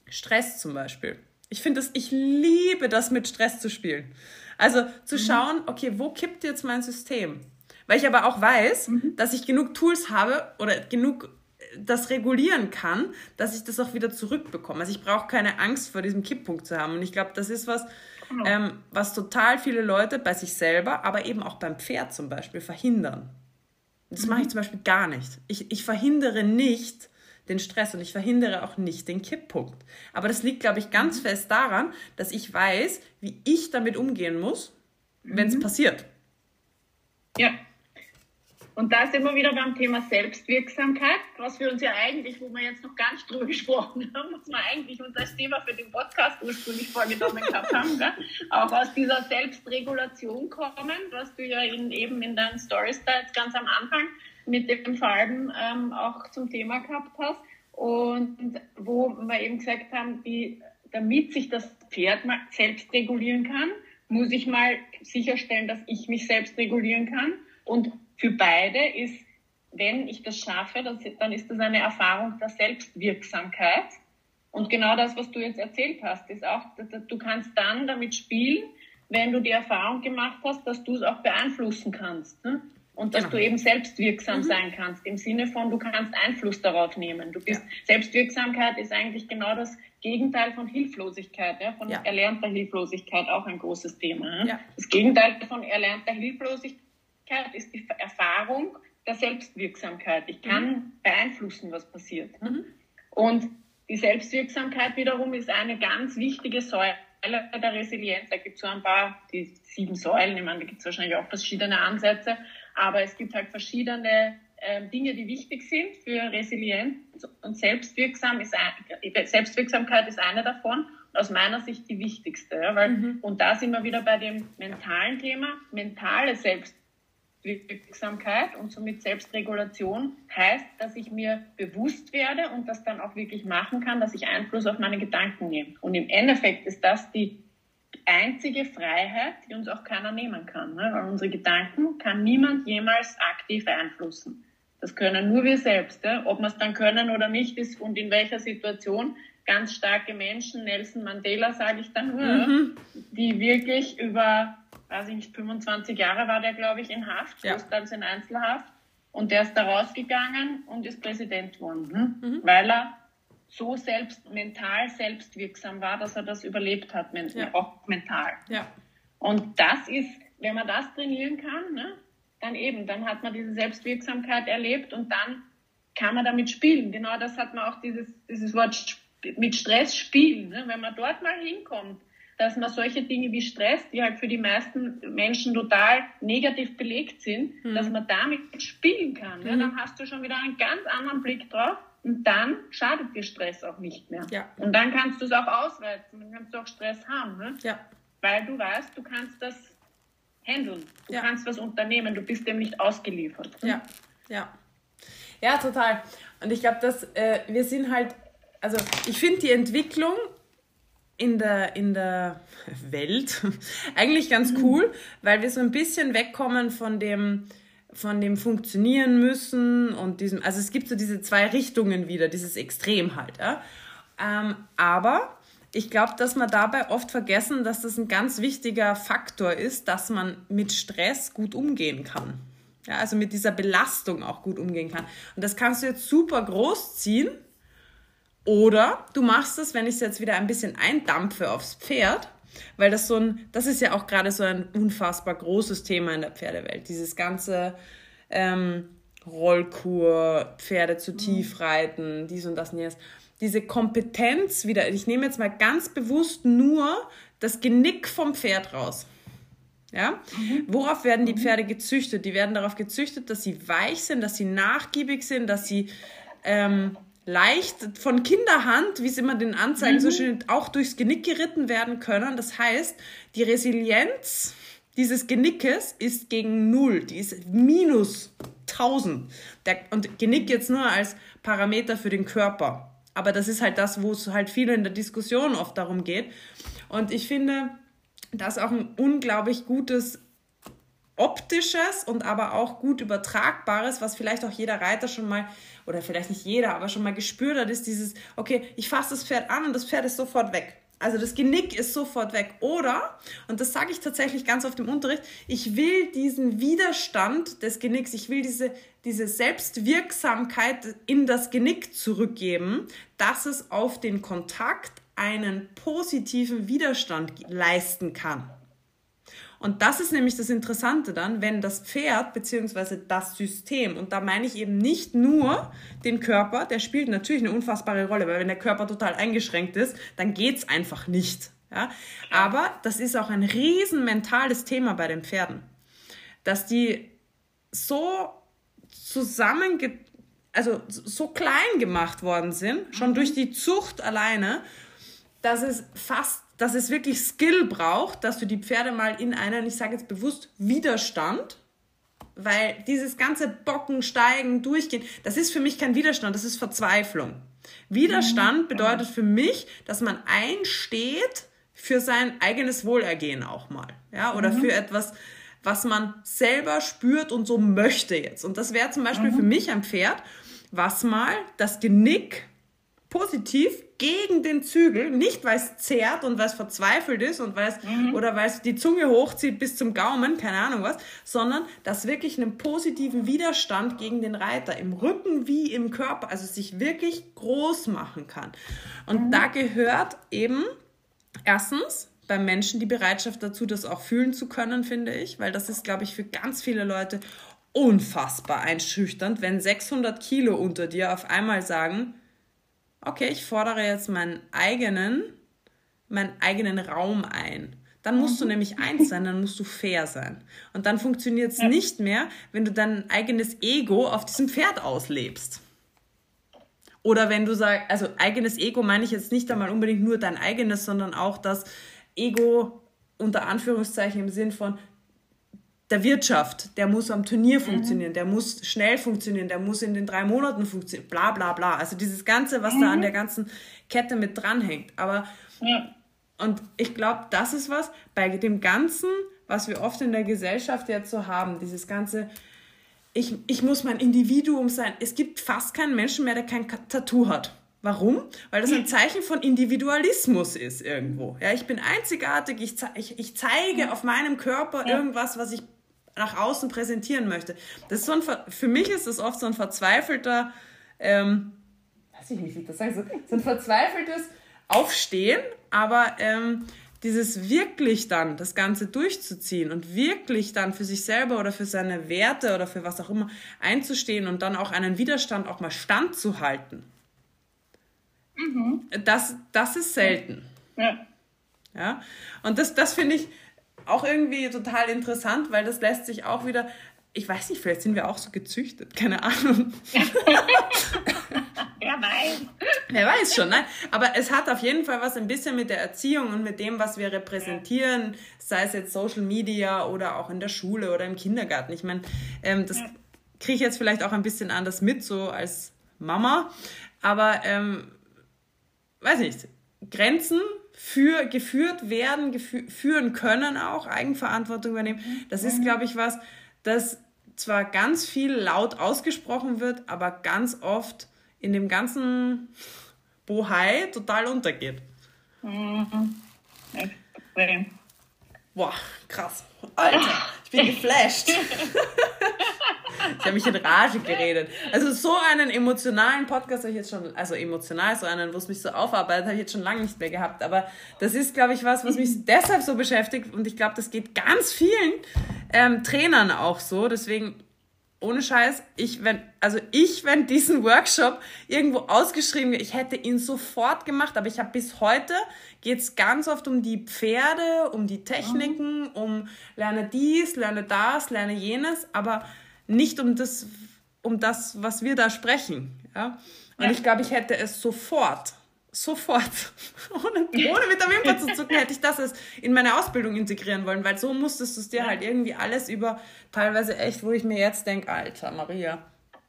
Stress zum Beispiel. Ich finde es, ich liebe das mit Stress zu spielen. Also zu mhm. schauen, okay, wo kippt jetzt mein System? Weil ich aber auch weiß, mhm. dass ich genug Tools habe oder genug das regulieren kann, dass ich das auch wieder zurückbekomme. Also ich brauche keine Angst vor diesem Kipppunkt zu haben. Und ich glaube, das ist was, genau. ähm, was total viele Leute bei sich selber, aber eben auch beim Pferd zum Beispiel verhindern. Das mhm. mache ich zum Beispiel gar nicht. Ich, ich verhindere nicht, den Stress und ich verhindere auch nicht den Kipppunkt. Aber das liegt, glaube ich, ganz mhm. fest daran, dass ich weiß, wie ich damit umgehen muss, wenn es mhm. passiert. Ja. Und da sind wir wieder beim Thema Selbstwirksamkeit, was wir uns ja eigentlich, wo wir jetzt noch gar nicht drüber gesprochen haben, was wir eigentlich uns als Thema für den Podcast ursprünglich vorgenommen gehabt haben, gell? auch aus dieser Selbstregulation kommen, was du ja in, eben in deinen Stories da jetzt ganz am Anfang mit dem Farben ähm, auch zum Thema gehabt hast. Und wo wir eben gesagt haben, wie, damit sich das Pferd mal selbst regulieren kann, muss ich mal sicherstellen, dass ich mich selbst regulieren kann. Und für beide ist, wenn ich das schaffe, dann ist das eine Erfahrung der Selbstwirksamkeit. Und genau das, was du jetzt erzählt hast, ist auch, du kannst dann damit spielen, wenn du die Erfahrung gemacht hast, dass du es auch beeinflussen kannst. Ne? Und dass genau. du eben selbstwirksam mhm. sein kannst, im Sinne von, du kannst Einfluss darauf nehmen. Du bist, ja. Selbstwirksamkeit ist eigentlich genau das Gegenteil von Hilflosigkeit, ja, von ja. erlernter Hilflosigkeit auch ein großes Thema. Das Gegenteil von erlernter Hilflosigkeit ist die Erfahrung der Selbstwirksamkeit. Ich kann mhm. beeinflussen, was passiert. Mhm. Und die Selbstwirksamkeit wiederum ist eine ganz wichtige Säule der Resilienz. Da gibt es so ein paar, die sieben Säulen, ich meine, da gibt es wahrscheinlich auch verschiedene Ansätze. Aber es gibt halt verschiedene äh, Dinge, die wichtig sind für Resilienz und Selbstwirksam ist ein, Selbstwirksamkeit ist eine davon. Aus meiner Sicht die wichtigste, ja, weil, mhm. und da sind wir wieder bei dem mentalen Thema. Mentale Selbstwirksamkeit und somit Selbstregulation heißt, dass ich mir bewusst werde und das dann auch wirklich machen kann, dass ich Einfluss auf meine Gedanken nehme. Und im Endeffekt ist das die einzige Freiheit, die uns auch keiner nehmen kann. Ne? Weil unsere Gedanken kann niemand jemals aktiv beeinflussen. Das können nur wir selbst. Ja? Ob wir es dann können oder nicht ist und in welcher Situation. Ganz starke Menschen, Nelson Mandela sage ich dann nur, mhm. die wirklich über, weiß ich nicht, 25 Jahre war der, glaube ich, in Haft, ja. großteils in Einzelhaft. Und der ist da rausgegangen und ist Präsident geworden, ne? mhm. weil er so selbst mental selbstwirksam war, dass er das überlebt hat, ja. auch mental. Ja. Und das ist, wenn man das trainieren kann, ne, dann eben, dann hat man diese Selbstwirksamkeit erlebt und dann kann man damit spielen. Genau das hat man auch dieses, dieses Wort mit Stress spielen. Ne? Wenn man dort mal hinkommt, dass man solche Dinge wie Stress, die halt für die meisten Menschen total negativ belegt sind, mhm. dass man damit spielen kann. Mhm. Ne? Dann hast du schon wieder einen ganz anderen Blick drauf und dann schadet dir Stress auch nicht mehr. Ja. Und dann kannst du es auch ausreizen, dann kannst du auch Stress haben. Ne? Ja. Weil du weißt, du kannst das handeln. Du ja. kannst was unternehmen, du bist dem nicht ausgeliefert. Ja, ja. Ja, total. Und ich glaube, dass äh, wir sind halt, also ich finde die Entwicklung in der, in der Welt eigentlich ganz mhm. cool, weil wir so ein bisschen wegkommen von dem, von dem funktionieren müssen und diesem, also es gibt so diese zwei Richtungen wieder, dieses Extrem halt. Ja? Ähm, aber ich glaube, dass man dabei oft vergessen, dass das ein ganz wichtiger Faktor ist, dass man mit Stress gut umgehen kann. Ja, also mit dieser Belastung auch gut umgehen kann. Und das kannst du jetzt super groß ziehen. Oder du machst es, wenn ich es jetzt wieder ein bisschen eindampfe aufs Pferd, weil das so ein, das ist ja auch gerade so ein unfassbar großes Thema in der Pferdewelt. Dieses ganze ähm, Rollkur, Pferde zu tief mhm. reiten, dies und das und jenes. Diese Kompetenz wieder, ich nehme jetzt mal ganz bewusst nur das Genick vom Pferd raus. Ja? Mhm. Worauf werden die mhm. Pferde gezüchtet? Die werden darauf gezüchtet, dass sie weich sind, dass sie nachgiebig sind, dass sie ähm, leicht von Kinderhand, wie es immer den Anzeigen mhm. so schön, auch durchs Genick geritten werden können. Das heißt, die Resilienz dieses Genickes ist gegen Null, die ist minus 1000. Der, und Genick jetzt nur als Parameter für den Körper. Aber das ist halt das, wo es halt viel in der Diskussion oft darum geht. Und ich finde, das ist auch ein unglaublich gutes optisches und aber auch gut übertragbares, was vielleicht auch jeder Reiter schon mal, oder vielleicht nicht jeder, aber schon mal gespürt hat, ist dieses, okay, ich fasse das Pferd an und das Pferd ist sofort weg. Also das Genick ist sofort weg. Oder, und das sage ich tatsächlich ganz oft im Unterricht, ich will diesen Widerstand des Genicks, ich will diese, diese Selbstwirksamkeit in das Genick zurückgeben, dass es auf den Kontakt einen positiven Widerstand leisten kann. Und das ist nämlich das Interessante dann, wenn das Pferd bzw. das System, und da meine ich eben nicht nur den Körper, der spielt natürlich eine unfassbare Rolle, weil wenn der Körper total eingeschränkt ist, dann geht's einfach nicht. Ja? Aber das ist auch ein riesen mentales Thema bei den Pferden, dass die so zusammenge also so klein gemacht worden sind, schon mhm. durch die Zucht alleine, dass es fast dass es wirklich Skill braucht, dass du die Pferde mal in einen, ich sage jetzt bewusst, Widerstand, weil dieses ganze Bocken, Steigen, Durchgehen, das ist für mich kein Widerstand, das ist Verzweiflung. Widerstand mhm. bedeutet für mich, dass man einsteht für sein eigenes Wohlergehen auch mal, ja, oder mhm. für etwas, was man selber spürt und so möchte jetzt. Und das wäre zum Beispiel mhm. für mich ein Pferd, was mal das Genick positiv gegen den Zügel, nicht weil es zerrt und weil es verzweifelt ist und weil es mhm. oder weil es die Zunge hochzieht bis zum Gaumen, keine Ahnung was, sondern das wirklich einen positiven Widerstand gegen den Reiter im Rücken wie im Körper, also sich wirklich groß machen kann. Und mhm. da gehört eben erstens beim Menschen die Bereitschaft dazu, das auch fühlen zu können, finde ich, weil das ist, glaube ich, für ganz viele Leute unfassbar einschüchternd, wenn 600 Kilo unter dir auf einmal sagen, okay, ich fordere jetzt meinen eigenen, meinen eigenen Raum ein. Dann musst du mhm. nämlich eins sein, dann musst du fair sein. Und dann funktioniert es ja. nicht mehr, wenn du dein eigenes Ego auf diesem Pferd auslebst. Oder wenn du sagst, also eigenes Ego meine ich jetzt nicht einmal unbedingt nur dein eigenes, sondern auch das Ego unter Anführungszeichen im Sinn von, der Wirtschaft, der muss am Turnier mhm. funktionieren, der muss schnell funktionieren, der muss in den drei Monaten funktionieren, bla bla bla. Also dieses Ganze, was mhm. da an mhm. der ganzen Kette mit dranhängt. Aber ja. und ich glaube, das ist was bei dem Ganzen, was wir oft in der Gesellschaft jetzt so haben, dieses ganze, ich, ich muss mein Individuum sein. Es gibt fast keinen Menschen mehr, der kein Tattoo hat. Warum? Weil das ein Zeichen von Individualismus ist irgendwo. Ja, ich bin einzigartig, ich, ze ich, ich zeige auf meinem Körper irgendwas, was ich nach außen präsentieren möchte. Das ist so ein, für mich ist das oft so ein verzweifelter, ähm, weiß ich nicht, wie ich das sage, so, so ein verzweifeltes Aufstehen, aber ähm, dieses wirklich dann das Ganze durchzuziehen und wirklich dann für sich selber oder für seine Werte oder für was auch immer einzustehen und dann auch einen Widerstand auch mal standzuhalten. Mhm. Das, das ist selten. Ja. ja? Und das, das finde ich, auch irgendwie total interessant, weil das lässt sich auch wieder, ich weiß nicht, vielleicht sind wir auch so gezüchtet, keine Ahnung. Wer weiß. Wer weiß schon, nein. Aber es hat auf jeden Fall was ein bisschen mit der Erziehung und mit dem, was wir repräsentieren, sei es jetzt Social Media oder auch in der Schule oder im Kindergarten. Ich meine, ähm, das kriege ich jetzt vielleicht auch ein bisschen anders mit, so als Mama. Aber, ähm, weiß nicht, Grenzen für, geführt werden, gefü führen können auch, Eigenverantwortung übernehmen. Das ist, glaube ich, was, das zwar ganz viel laut ausgesprochen wird, aber ganz oft in dem ganzen Bohai total untergeht. Mhm. Extrem. Boah, krass. Alter, ich bin geflasht. ich habe mich in Rage geredet. Also so einen emotionalen Podcast habe ich jetzt schon, also emotional, so einen, wo es mich so aufarbeitet, habe ich jetzt schon lange nicht mehr gehabt. Aber das ist, glaube ich, was, was mich deshalb so beschäftigt. Und ich glaube, das geht ganz vielen ähm, Trainern auch so. Deswegen ohne Scheiß, ich, wenn, also ich, wenn diesen Workshop irgendwo ausgeschrieben, ich hätte ihn sofort gemacht, aber ich habe bis heute, geht es ganz oft um die Pferde, um die Techniken, um lerne dies, lerne das, lerne jenes, aber nicht um das, um das, was wir da sprechen. Ja? Und ja. ich glaube, ich hätte es sofort sofort. ohne, ohne mit der Wimper zu zucken, hätte ich das in meine Ausbildung integrieren wollen, weil so musstest du es dir halt irgendwie alles über, teilweise echt, wo ich mir jetzt denke, Alter, Maria.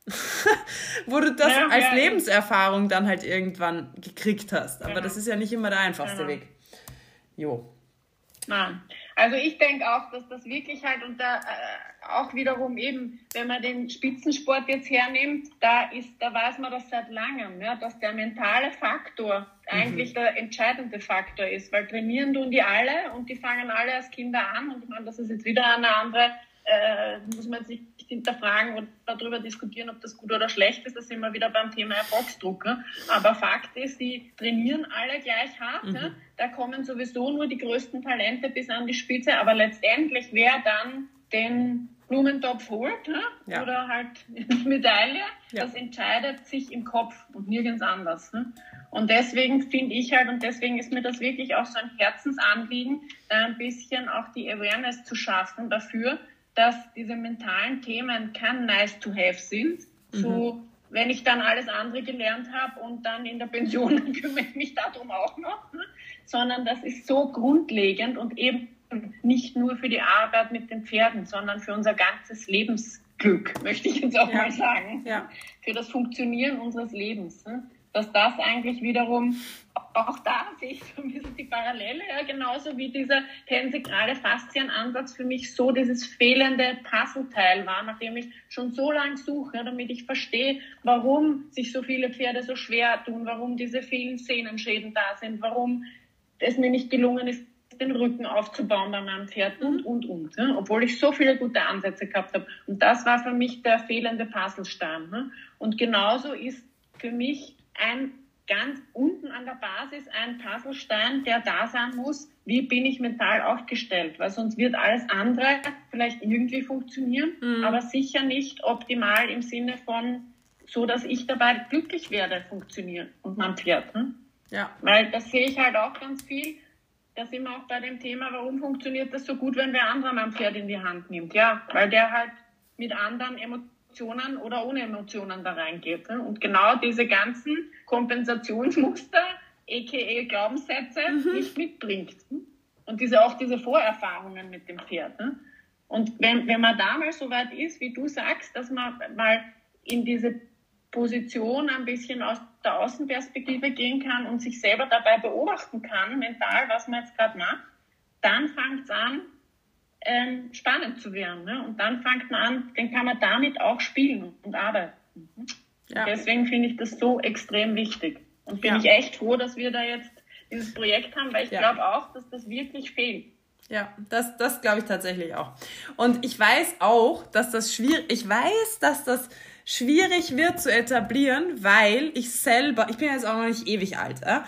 wo du das ja, als ja, Lebenserfahrung dann halt irgendwann gekriegt hast. Aber genau. das ist ja nicht immer der einfachste genau. Weg. Jo. Nein. Also ich denke auch, dass das wirklich halt da äh, auch wiederum eben, wenn man den Spitzensport jetzt hernimmt, da ist, da weiß man das seit langem, ja, dass der mentale Faktor mhm. eigentlich der entscheidende Faktor ist, weil trainieren tun die alle und die fangen alle als Kinder an und ich meine, das ist jetzt wieder eine andere äh, muss man sich hinterfragen und darüber diskutieren, ob das gut oder schlecht ist. Da sind wir wieder beim Thema Erfolgsdruck. Ne? Aber Fakt ist, die trainieren alle gleich hart. Mhm. Ne? Da kommen sowieso nur die größten Talente bis an die Spitze. Aber letztendlich, wer dann den Blumentopf holt ne? ja. oder halt Medaille, ja. das entscheidet sich im Kopf und nirgends anders. Ne? Und deswegen finde ich halt, und deswegen ist mir das wirklich auch so ein Herzensanliegen, da ein bisschen auch die Awareness zu schaffen dafür, dass diese mentalen Themen kein nice to have sind. Mhm. So, wenn ich dann alles andere gelernt habe und dann in der Pension kümmere ich mich darum auch noch, ne? sondern das ist so grundlegend und eben nicht nur für die Arbeit mit den Pferden, sondern für unser ganzes Lebensglück, möchte ich jetzt auch ja. mal sagen. Ja. Für das Funktionieren unseres Lebens. Ne? Dass das eigentlich wiederum auch da sehe ich so ein bisschen die Parallele, ja, genauso wie dieser tensegrale Faszienansatz für mich so dieses fehlende Puzzleteil war, nachdem ich schon so lange suche, damit ich verstehe, warum sich so viele Pferde so schwer tun, warum diese vielen Sehnenschäden da sind, warum es mir nicht gelungen ist, den Rücken aufzubauen bei meinem Pferd und, und, und. Ja, obwohl ich so viele gute Ansätze gehabt habe. Und das war für mich der fehlende Puzzlestein. Ja. Und genauso ist für mich ein ganz unten an der Basis ein Puzzlestein, der da sein muss, wie bin ich mental aufgestellt, weil sonst wird alles andere vielleicht irgendwie funktionieren, mhm. aber sicher nicht optimal im Sinne von so, dass ich dabei glücklich werde, funktionieren und man Pferd. Hm? Ja. Weil das sehe ich halt auch ganz viel. Da sind wir auch bei dem Thema, warum funktioniert das so gut, wenn wer anderem ein Pferd in die Hand nimmt. Ja, weil der halt mit anderen Emotionen Emotionen oder ohne Emotionen da reingeht. Ne? Und genau diese ganzen Kompensationsmuster, a.k.a. Glaubenssätze, mhm. nicht mitbringt. Ne? Und diese, auch diese Vorerfahrungen mit dem Pferd. Ne? Und wenn, wenn man da mal so weit ist, wie du sagst, dass man mal in diese Position ein bisschen aus der Außenperspektive gehen kann und sich selber dabei beobachten kann, mental, was man jetzt gerade macht, dann fängt es an, ähm, spannend zu werden. Ne? Und dann fängt man an, dann kann man damit auch spielen und arbeiten. Ja. Deswegen finde ich das so extrem wichtig. Und bin ja. ich echt froh, dass wir da jetzt dieses Projekt haben, weil ich ja. glaube auch, dass das wirklich fehlt. Ja, das, das glaube ich tatsächlich auch. Und ich weiß auch, dass das schwierig, ich weiß, dass das schwierig wird zu etablieren, weil ich selber, ich bin jetzt auch noch nicht ewig alt, äh?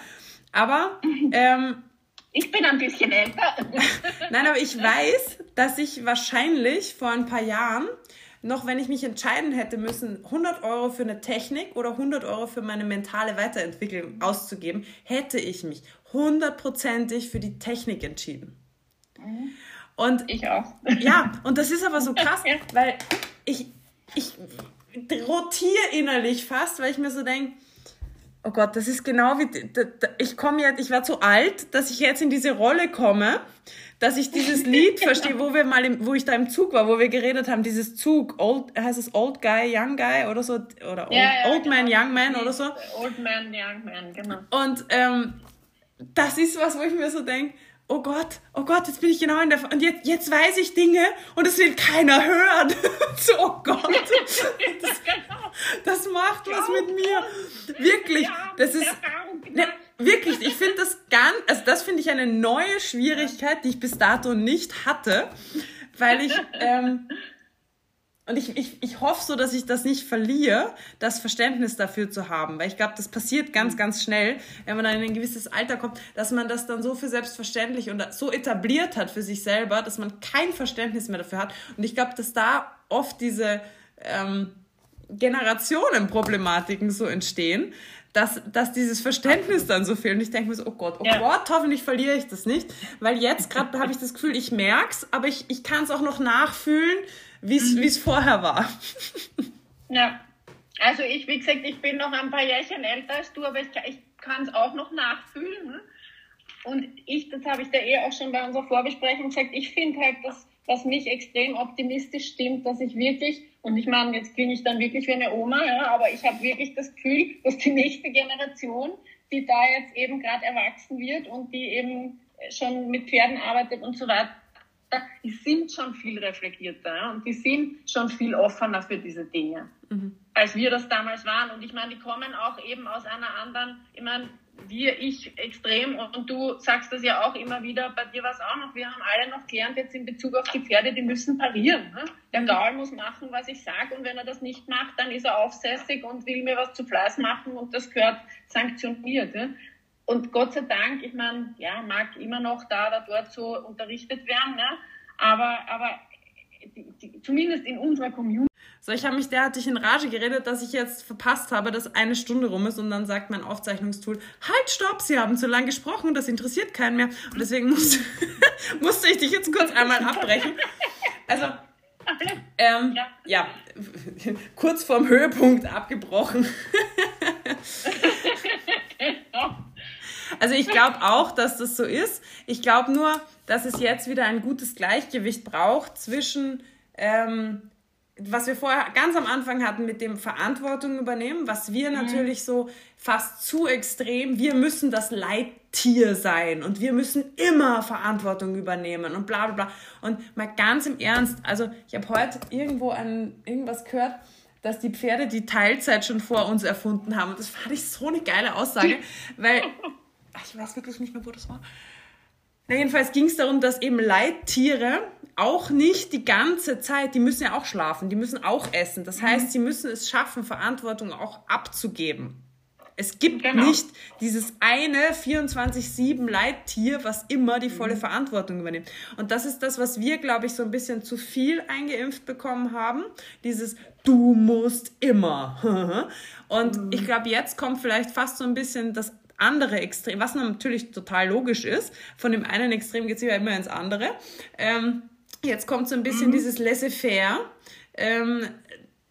aber ähm, ich bin ein bisschen älter. Nein, aber ich weiß, dass ich wahrscheinlich vor ein paar Jahren noch, wenn ich mich entscheiden hätte müssen, 100 Euro für eine Technik oder 100 Euro für meine mentale Weiterentwicklung auszugeben, hätte ich mich hundertprozentig für die Technik entschieden. Und ich auch. Ja, und das ist aber so krass, weil ich, ich rotiere innerlich fast, weil ich mir so denke, Oh Gott, das ist genau wie ich komme jetzt, ich war zu alt, dass ich jetzt in diese Rolle komme, dass ich dieses Lied verstehe, wo wir mal im, wo ich da im Zug war, wo wir geredet haben, dieses Zug, old, heißt es Old Guy, Young Guy oder so oder Old, ja, ja, old genau. Man, Young Man oder so. Old Man, Young Man, genau. Und ähm, das ist was, wo ich mir so denke, oh Gott, oh Gott, jetzt bin ich genau in der, und jetzt, jetzt weiß ich Dinge und es will keiner hören. so, oh Gott, das, das macht was mit mir. Wirklich, das ist, ne, wirklich, ich finde das ganz, also das finde ich eine neue Schwierigkeit, die ich bis dato nicht hatte, weil ich, ähm, und ich, ich, ich hoffe so, dass ich das nicht verliere, das Verständnis dafür zu haben. Weil ich glaube, das passiert ganz, mhm. ganz schnell, wenn man dann in ein gewisses Alter kommt, dass man das dann so für selbstverständlich und so etabliert hat für sich selber, dass man kein Verständnis mehr dafür hat. Und ich glaube, dass da oft diese ähm, Generationenproblematiken so entstehen, dass, dass dieses Verständnis dann so fehlt. Und ich denke mir so, oh Gott, oh ja. Gott, hoffentlich verliere ich das nicht. Weil jetzt gerade habe ich das Gefühl, ich merke es, aber ich, ich kann es auch noch nachfühlen, wie es mhm. vorher war. Ja. Also ich, wie gesagt, ich bin noch ein paar Jährchen älter als du, aber ich, ich kann es auch noch nachfühlen. Ne? Und ich, das habe ich da eh auch schon bei unserer Vorbesprechung gesagt, ich finde halt, dass, was mich extrem optimistisch stimmt, dass ich wirklich, und ich meine, jetzt klinge ich dann wirklich wie eine Oma, ja, aber ich habe wirklich das Gefühl, dass die nächste Generation, die da jetzt eben gerade erwachsen wird und die eben schon mit Pferden arbeitet und so weiter, die sind schon viel reflektierter ja, und die sind schon viel offener für diese Dinge, mhm. als wir das damals waren. Und ich meine, die kommen auch eben aus einer anderen, ich meine, wir, ich extrem und du sagst das ja auch immer wieder, bei dir war es auch noch, wir haben alle noch gelernt jetzt in Bezug auf die Pferde, die müssen parieren. Ne? Der mhm. Gaul muss machen, was ich sage und wenn er das nicht macht, dann ist er aufsässig und will mir was zu Fleiß machen und das gehört sanktioniert. Ne? Und Gott sei Dank, ich meine, ja, mag immer noch da oder dort so unterrichtet werden, ne? aber, aber die, die, zumindest in unserer Community. So, ich habe mich derartig in Rage geredet, dass ich jetzt verpasst habe, dass eine Stunde rum ist und dann sagt mein Aufzeichnungstool, halt, stopp, Sie haben zu lang gesprochen, das interessiert keinen mehr. Und deswegen musste, musste ich dich jetzt kurz einmal abbrechen. Also, ähm, ja. ja, kurz vorm Höhepunkt abgebrochen. Also ich glaube auch, dass das so ist. Ich glaube nur, dass es jetzt wieder ein gutes Gleichgewicht braucht zwischen, ähm, was wir vorher ganz am Anfang hatten mit dem Verantwortung übernehmen, was wir mhm. natürlich so fast zu extrem, wir müssen das Leittier sein und wir müssen immer Verantwortung übernehmen und bla bla bla. Und mal ganz im Ernst, also ich habe heute irgendwo ein, irgendwas gehört, dass die Pferde die Teilzeit schon vor uns erfunden haben. Und das fand ich so eine geile Aussage, weil ich weiß wirklich nicht mehr, wo das war. Na, jedenfalls ging es darum, dass eben Leittiere auch nicht die ganze Zeit, die müssen ja auch schlafen, die müssen auch essen. Das mhm. heißt, sie müssen es schaffen, Verantwortung auch abzugeben. Es gibt genau. nicht dieses eine 24-7 Leittier, was immer die volle mhm. Verantwortung übernimmt. Und das ist das, was wir, glaube ich, so ein bisschen zu viel eingeimpft bekommen haben. Dieses Du musst immer. Und mhm. ich glaube, jetzt kommt vielleicht fast so ein bisschen das andere Extrem, was natürlich total logisch ist. Von dem einen Extrem geht es ja immer ins andere. Ähm, jetzt kommt so ein bisschen mhm. dieses Laissez-faire. Ähm,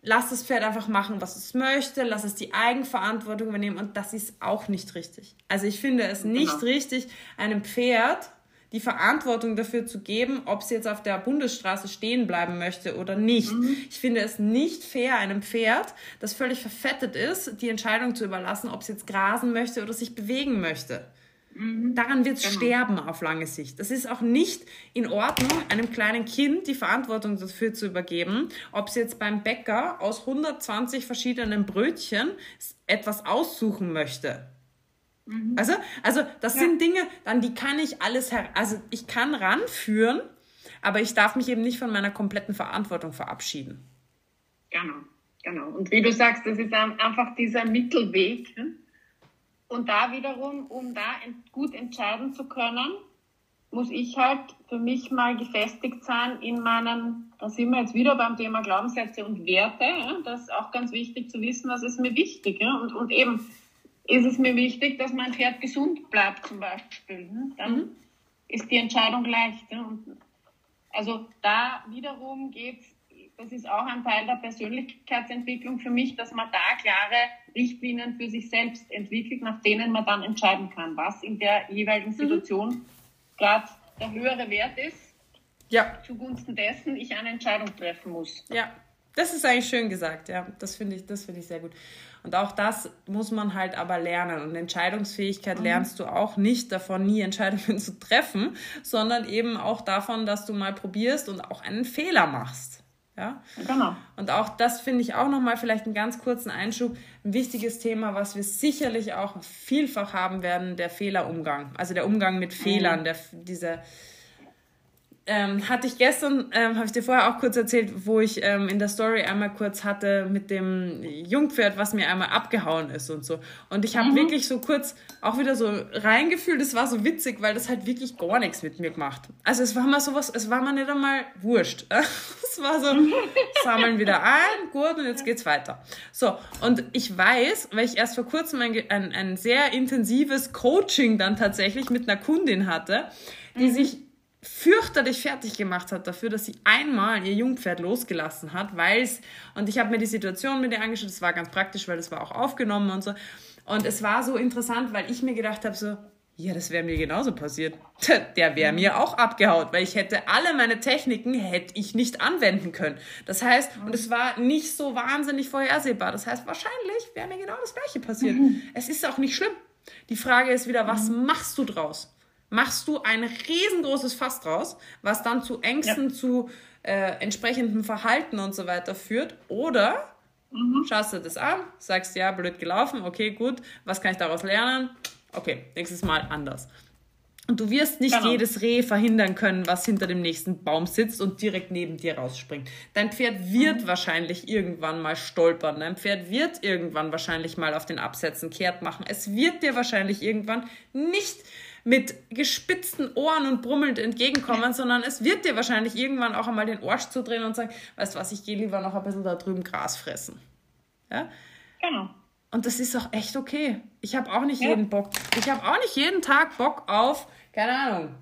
lass das Pferd einfach machen, was es möchte, lass es die Eigenverantwortung übernehmen und das ist auch nicht richtig. Also ich finde es nicht genau. richtig, einem Pferd die Verantwortung dafür zu geben, ob sie jetzt auf der Bundesstraße stehen bleiben möchte oder nicht. Mhm. Ich finde es nicht fair, einem Pferd, das völlig verfettet ist, die Entscheidung zu überlassen, ob es jetzt grasen möchte oder sich bewegen möchte. Mhm. Daran wird es genau. sterben auf lange Sicht. Das ist auch nicht in Ordnung, einem kleinen Kind die Verantwortung dafür zu übergeben, ob es jetzt beim Bäcker aus 120 verschiedenen Brötchen etwas aussuchen möchte. Mhm. Also, also das ja. sind Dinge, dann die kann ich alles, also ich kann ranführen, aber ich darf mich eben nicht von meiner kompletten Verantwortung verabschieden. Genau, genau. Und wie du sagst, das ist einfach dieser Mittelweg. Ne? Und da wiederum, um da gut entscheiden zu können, muss ich halt für mich mal gefestigt sein in meinen, da sind wir jetzt wieder beim Thema Glaubenssätze und Werte. Ja? Das ist auch ganz wichtig zu wissen, was ist mir wichtig. Ja? Und, und eben ist es mir wichtig, dass mein Pferd gesund bleibt zum Beispiel. Ne? Dann mhm. ist die Entscheidung leicht. Und also da wiederum geht's, das ist auch ein Teil der Persönlichkeitsentwicklung für mich, dass man da klare Richtlinien für sich selbst entwickelt, nach denen man dann entscheiden kann, was in der jeweiligen mhm. Situation mhm. gerade der höhere Wert ist, ja. zugunsten dessen ich eine Entscheidung treffen muss. Ja, das ist eigentlich schön gesagt, ja. Das finde ich, das finde ich sehr gut. Und auch das muss man halt aber lernen. Und Entscheidungsfähigkeit mhm. lernst du auch nicht davon, nie Entscheidungen zu treffen, sondern eben auch davon, dass du mal probierst und auch einen Fehler machst. Ja? Genau. Und auch das finde ich auch nochmal vielleicht einen ganz kurzen Einschub. Ein wichtiges Thema, was wir sicherlich auch vielfach haben werden, der Fehlerumgang. Also der Umgang mit Fehlern, mhm. der, diese, ähm, hatte ich gestern, ähm, habe ich dir vorher auch kurz erzählt, wo ich ähm, in der Story einmal kurz hatte mit dem Jungpferd, was mir einmal abgehauen ist und so. Und ich habe mhm. wirklich so kurz auch wieder so reingefühlt, es war so witzig, weil das halt wirklich gar nichts mit mir gemacht. Also es war mal sowas, es war mal nicht einmal wurscht. es war so, sammeln wieder ein, gut, und jetzt geht's weiter. So, und ich weiß, weil ich erst vor kurzem ein, ein, ein sehr intensives Coaching dann tatsächlich mit einer Kundin hatte, die mhm. sich fürchterlich fertig gemacht hat dafür, dass sie einmal ihr Jungpferd losgelassen hat, weil es, und ich habe mir die Situation mit ihr angeschaut, das war ganz praktisch, weil das war auch aufgenommen und so, Und es war so interessant, weil ich mir gedacht habe, so, ja, das wäre mir genauso passiert. Der wäre mir auch abgehaut, weil ich hätte alle meine Techniken hätte ich nicht anwenden können. Das heißt, und es war nicht so wahnsinnig vorhersehbar. Das heißt, wahrscheinlich wäre mir genau das Gleiche passiert. Mhm. Es ist auch nicht schlimm. Die Frage ist wieder, was mhm. machst du draus? Machst du ein riesengroßes Fass draus, was dann zu Ängsten, ja. zu äh, entsprechendem Verhalten und so weiter führt? Oder mhm. schaust du das an, sagst, ja, blöd gelaufen, okay, gut, was kann ich daraus lernen? Okay, nächstes Mal anders. Und du wirst nicht genau. jedes Reh verhindern können, was hinter dem nächsten Baum sitzt und direkt neben dir rausspringt. Dein Pferd wird mhm. wahrscheinlich irgendwann mal stolpern. Dein Pferd wird irgendwann wahrscheinlich mal auf den Absätzen kehrt machen. Es wird dir wahrscheinlich irgendwann nicht mit gespitzten Ohren und brummelnd entgegenkommen, sondern es wird dir wahrscheinlich irgendwann auch einmal den Arsch zudrehen und sagen, weißt du was, ich gehe lieber noch ein bisschen da drüben Gras fressen. Ja? Genau. Und das ist auch echt okay. Ich habe auch nicht ja. jeden Bock. Ich habe auch nicht jeden Tag Bock auf, keine Ahnung,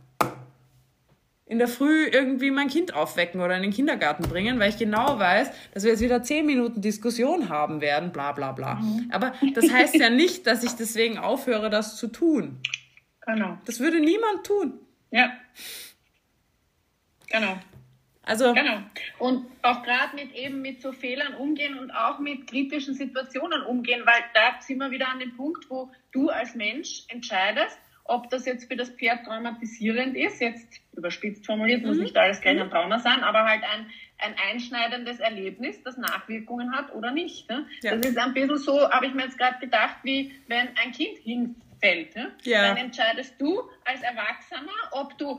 in der Früh irgendwie mein Kind aufwecken oder in den Kindergarten bringen, weil ich genau weiß, dass wir jetzt wieder zehn Minuten Diskussion haben werden, bla bla bla. Mhm. Aber das heißt ja nicht, dass ich deswegen aufhöre, das zu tun. Genau. Das würde niemand tun. Ja. Genau. Also genau. Und auch gerade mit eben mit so Fehlern umgehen und auch mit kritischen Situationen umgehen, weil da sind wir wieder an dem Punkt, wo du als Mensch entscheidest, ob das jetzt für das Pferd traumatisierend ist, jetzt überspitzt formuliert, muss mhm. nicht alles gleich ein mhm. Trauma sein, aber halt ein, ein einschneidendes Erlebnis, das Nachwirkungen hat oder nicht. Ne? Ja. Das ist ein bisschen so, habe ich mir jetzt gerade gedacht, wie wenn ein Kind hin fällt. Ja? ja? Dann entscheidest du als Erwachsener, ob du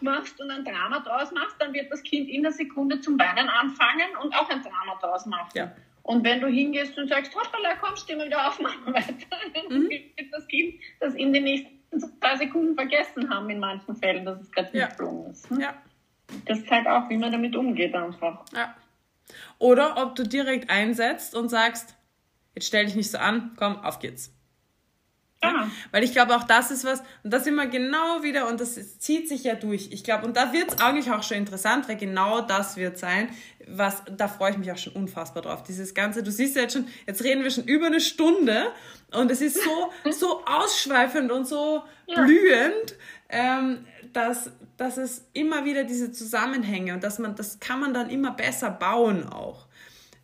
machst und ein Drama draus machst, dann wird das Kind in der Sekunde zum Weinen anfangen und auch ein Drama draus machen. Ja. Und wenn du hingehst und sagst, hoppala, komm, mal wieder auf, machen weiter, dann mhm. wird das Kind das in den nächsten zwei Sekunden vergessen haben, in manchen Fällen, dass es gerade ja. geflogen ist. Ne? Ja. Das zeigt auch, wie man damit umgeht einfach. Ja. Oder ob du direkt einsetzt und sagst, jetzt stell dich nicht so an, komm, auf geht's. Ja. Weil ich glaube, auch das ist was, und das immer genau wieder, und das zieht sich ja durch. Ich glaube, und da wird es eigentlich auch schon interessant, weil genau das wird sein, was, da freue ich mich auch schon unfassbar drauf. Dieses Ganze, du siehst ja jetzt schon, jetzt reden wir schon über eine Stunde und es ist so, so ausschweifend und so ja. blühend, ähm, dass, dass es immer wieder diese Zusammenhänge und dass man, das kann man dann immer besser bauen auch.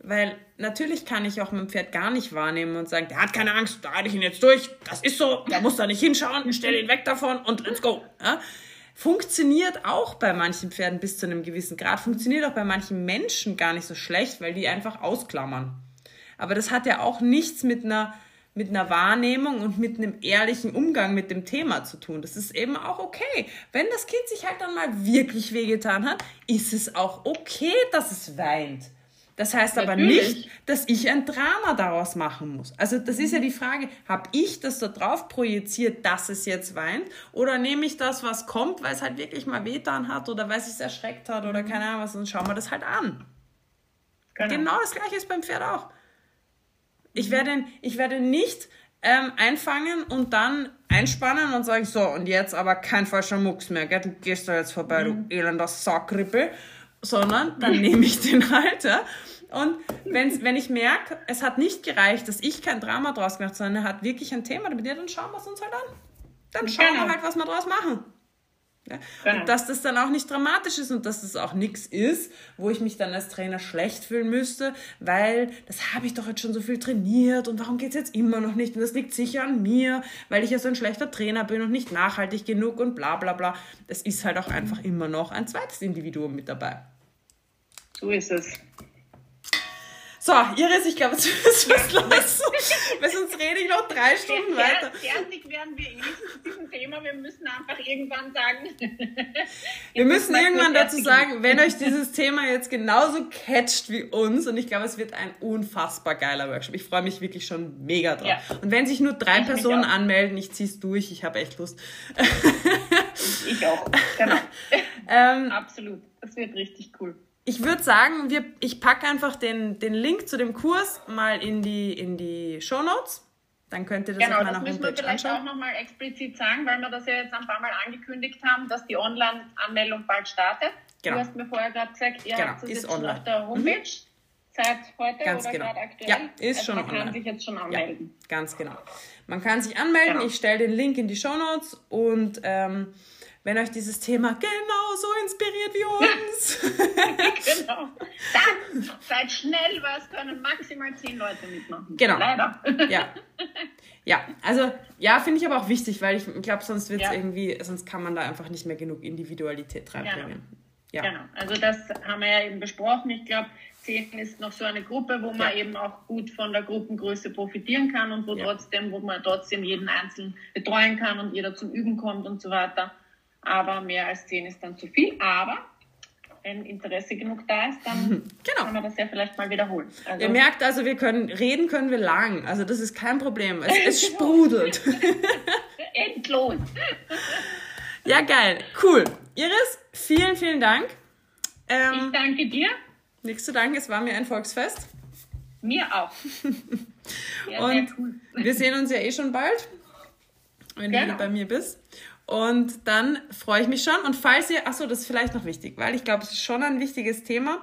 Weil natürlich kann ich auch dem Pferd gar nicht wahrnehmen und sagen, der hat keine Angst, da halte ich ihn jetzt durch, das ist so, der muss da nicht hinschauen, ich stelle ihn weg davon und let's go. Ja? Funktioniert auch bei manchen Pferden bis zu einem gewissen Grad, funktioniert auch bei manchen Menschen gar nicht so schlecht, weil die einfach ausklammern. Aber das hat ja auch nichts mit einer, mit einer Wahrnehmung und mit einem ehrlichen Umgang mit dem Thema zu tun. Das ist eben auch okay. Wenn das Kind sich halt dann mal wirklich wehgetan hat, ist es auch okay, dass es weint. Das heißt aber Natürlich. nicht, dass ich ein Drama daraus machen muss. Also das ist ja die Frage, habe ich das da drauf projiziert, dass es jetzt weint? Oder nehme ich das, was kommt, weil es halt wirklich mal wehtan hat oder weil es sich erschreckt hat oder keine Ahnung was und schauen wir das halt an. Genau. genau das gleiche ist beim Pferd auch. Ich werde, ich werde nicht ähm, einfangen und dann einspannen und sagen, so, und jetzt aber kein falscher Mucks mehr, gell? du gehst da jetzt vorbei, mhm. du elender Sackrippe sondern dann nehme ich den Halter. Und wenn's, wenn ich merke, es hat nicht gereicht, dass ich kein Drama draus gemacht habe, sondern er hat wirklich ein Thema damit, ja, dann schauen wir es uns halt an. Dann schauen genau. wir halt, was wir draus machen. Ja? Genau. Und dass das dann auch nicht dramatisch ist und dass das auch nichts ist, wo ich mich dann als Trainer schlecht fühlen müsste, weil das habe ich doch jetzt schon so viel trainiert und warum geht es jetzt immer noch nicht? Und das liegt sicher an mir, weil ich ja so ein schlechter Trainer bin und nicht nachhaltig genug und bla bla bla. Es ist halt auch einfach immer noch ein zweites Individuum mit dabei. So ist es. So, Iris, ich glaube, jetzt müssen wir es lassen, weil sonst rede ich noch drei Stunden weiter. Fertig werden wir eh zu diesem Thema. Wir müssen einfach irgendwann sagen. wir müssen irgendwann dazu sagen, wenn euch dieses Thema jetzt genauso catcht wie uns, und ich glaube, es wird ein unfassbar geiler Workshop. Ich freue mich wirklich schon mega drauf. Ja. Und wenn sich nur drei ich Personen anmelden, ich ziehe es durch, ich habe echt Lust. ich auch, genau. ähm, Absolut. Das wird richtig cool ich würde sagen, wir, ich packe einfach den, den Link zu dem Kurs mal in die, in die Show Notes. Dann könnt ihr das genau, auf meiner Homepage das müssen wir vielleicht anschauen. auch nochmal explizit sagen, weil wir das ja jetzt ein paar Mal angekündigt haben, dass die Online-Anmeldung bald startet. Genau. Du hast mir vorher gerade gesagt, ihr genau, habt das jetzt online. auf der Homepage. Mhm. seit heute ganz oder genau. gerade aktuell? Ja, ist also schon Man online. kann sich jetzt schon anmelden. Ja, ganz genau. Man kann sich anmelden. Genau. Ich stelle den Link in die Show Notes und ähm, wenn euch dieses Thema genauso inspiriert wie uns. genau. Dann seid schnell, weil es können maximal zehn Leute mitmachen. Genau. Leider. Ja. Ja, also ja, finde ich aber auch wichtig, weil ich glaube, sonst wird es ja. irgendwie, sonst kann man da einfach nicht mehr genug Individualität reinbringen. Genau. Ja. Genau. Also das haben wir ja eben besprochen. Ich glaube, 10 ist noch so eine Gruppe, wo man ja. eben auch gut von der Gruppengröße profitieren kann und wo ja. trotzdem, wo man trotzdem jeden Einzelnen betreuen kann und jeder zum Üben kommt und so weiter. Aber mehr als 10 ist dann zu viel. Aber wenn Interesse genug da ist, dann genau. kann man das ja vielleicht mal wiederholen. Also Ihr merkt also, wir können reden können wir lang. Also das ist kein Problem. Es, es sprudelt. Endlos. ja, geil. Cool. Iris, vielen, vielen Dank. Ähm, ich danke dir. Nichts zu danken, es war mir ein Volksfest. Mir auch. Sehr, und cool. wir sehen uns ja eh schon bald, wenn genau. du bei mir bist. Und dann freue ich mich schon. Und falls ihr, achso, das ist vielleicht noch wichtig, weil ich glaube, es ist schon ein wichtiges Thema.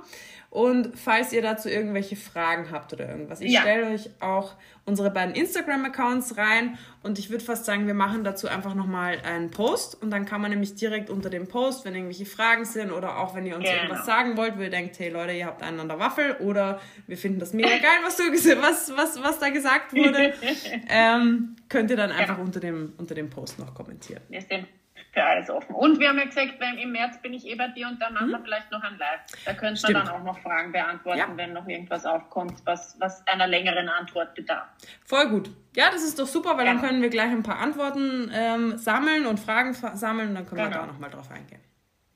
Und falls ihr dazu irgendwelche Fragen habt oder irgendwas, ich ja. stelle euch auch unsere beiden Instagram-Accounts rein und ich würde fast sagen, wir machen dazu einfach nochmal einen Post und dann kann man nämlich direkt unter dem Post, wenn irgendwelche Fragen sind oder auch wenn ihr uns genau. irgendwas sagen wollt, wo ihr denkt, hey Leute, ihr habt einen an der Waffel oder wir finden das mega geil, was, du, was, was, was da gesagt wurde, ähm, könnt ihr dann einfach ja. unter, dem, unter dem Post noch kommentieren. Wir sind für alles offen. Und wir haben ja gesagt, im März bin ich eh bei dir und dann machen mhm. wir vielleicht noch ein Live. Da könnte man dann auch noch Fragen beantworten, ja. wenn noch irgendwas aufkommt, was, was einer längeren Antwort bedarf. Voll gut. Ja, das ist doch super, weil genau. dann können wir gleich ein paar Antworten ähm, sammeln und Fragen sammeln und dann können genau. wir da nochmal drauf eingehen.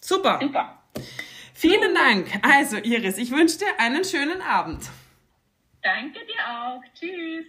Super. Super. Vielen Dank. Also Iris, ich wünsche dir einen schönen Abend. Danke dir auch. Tschüss.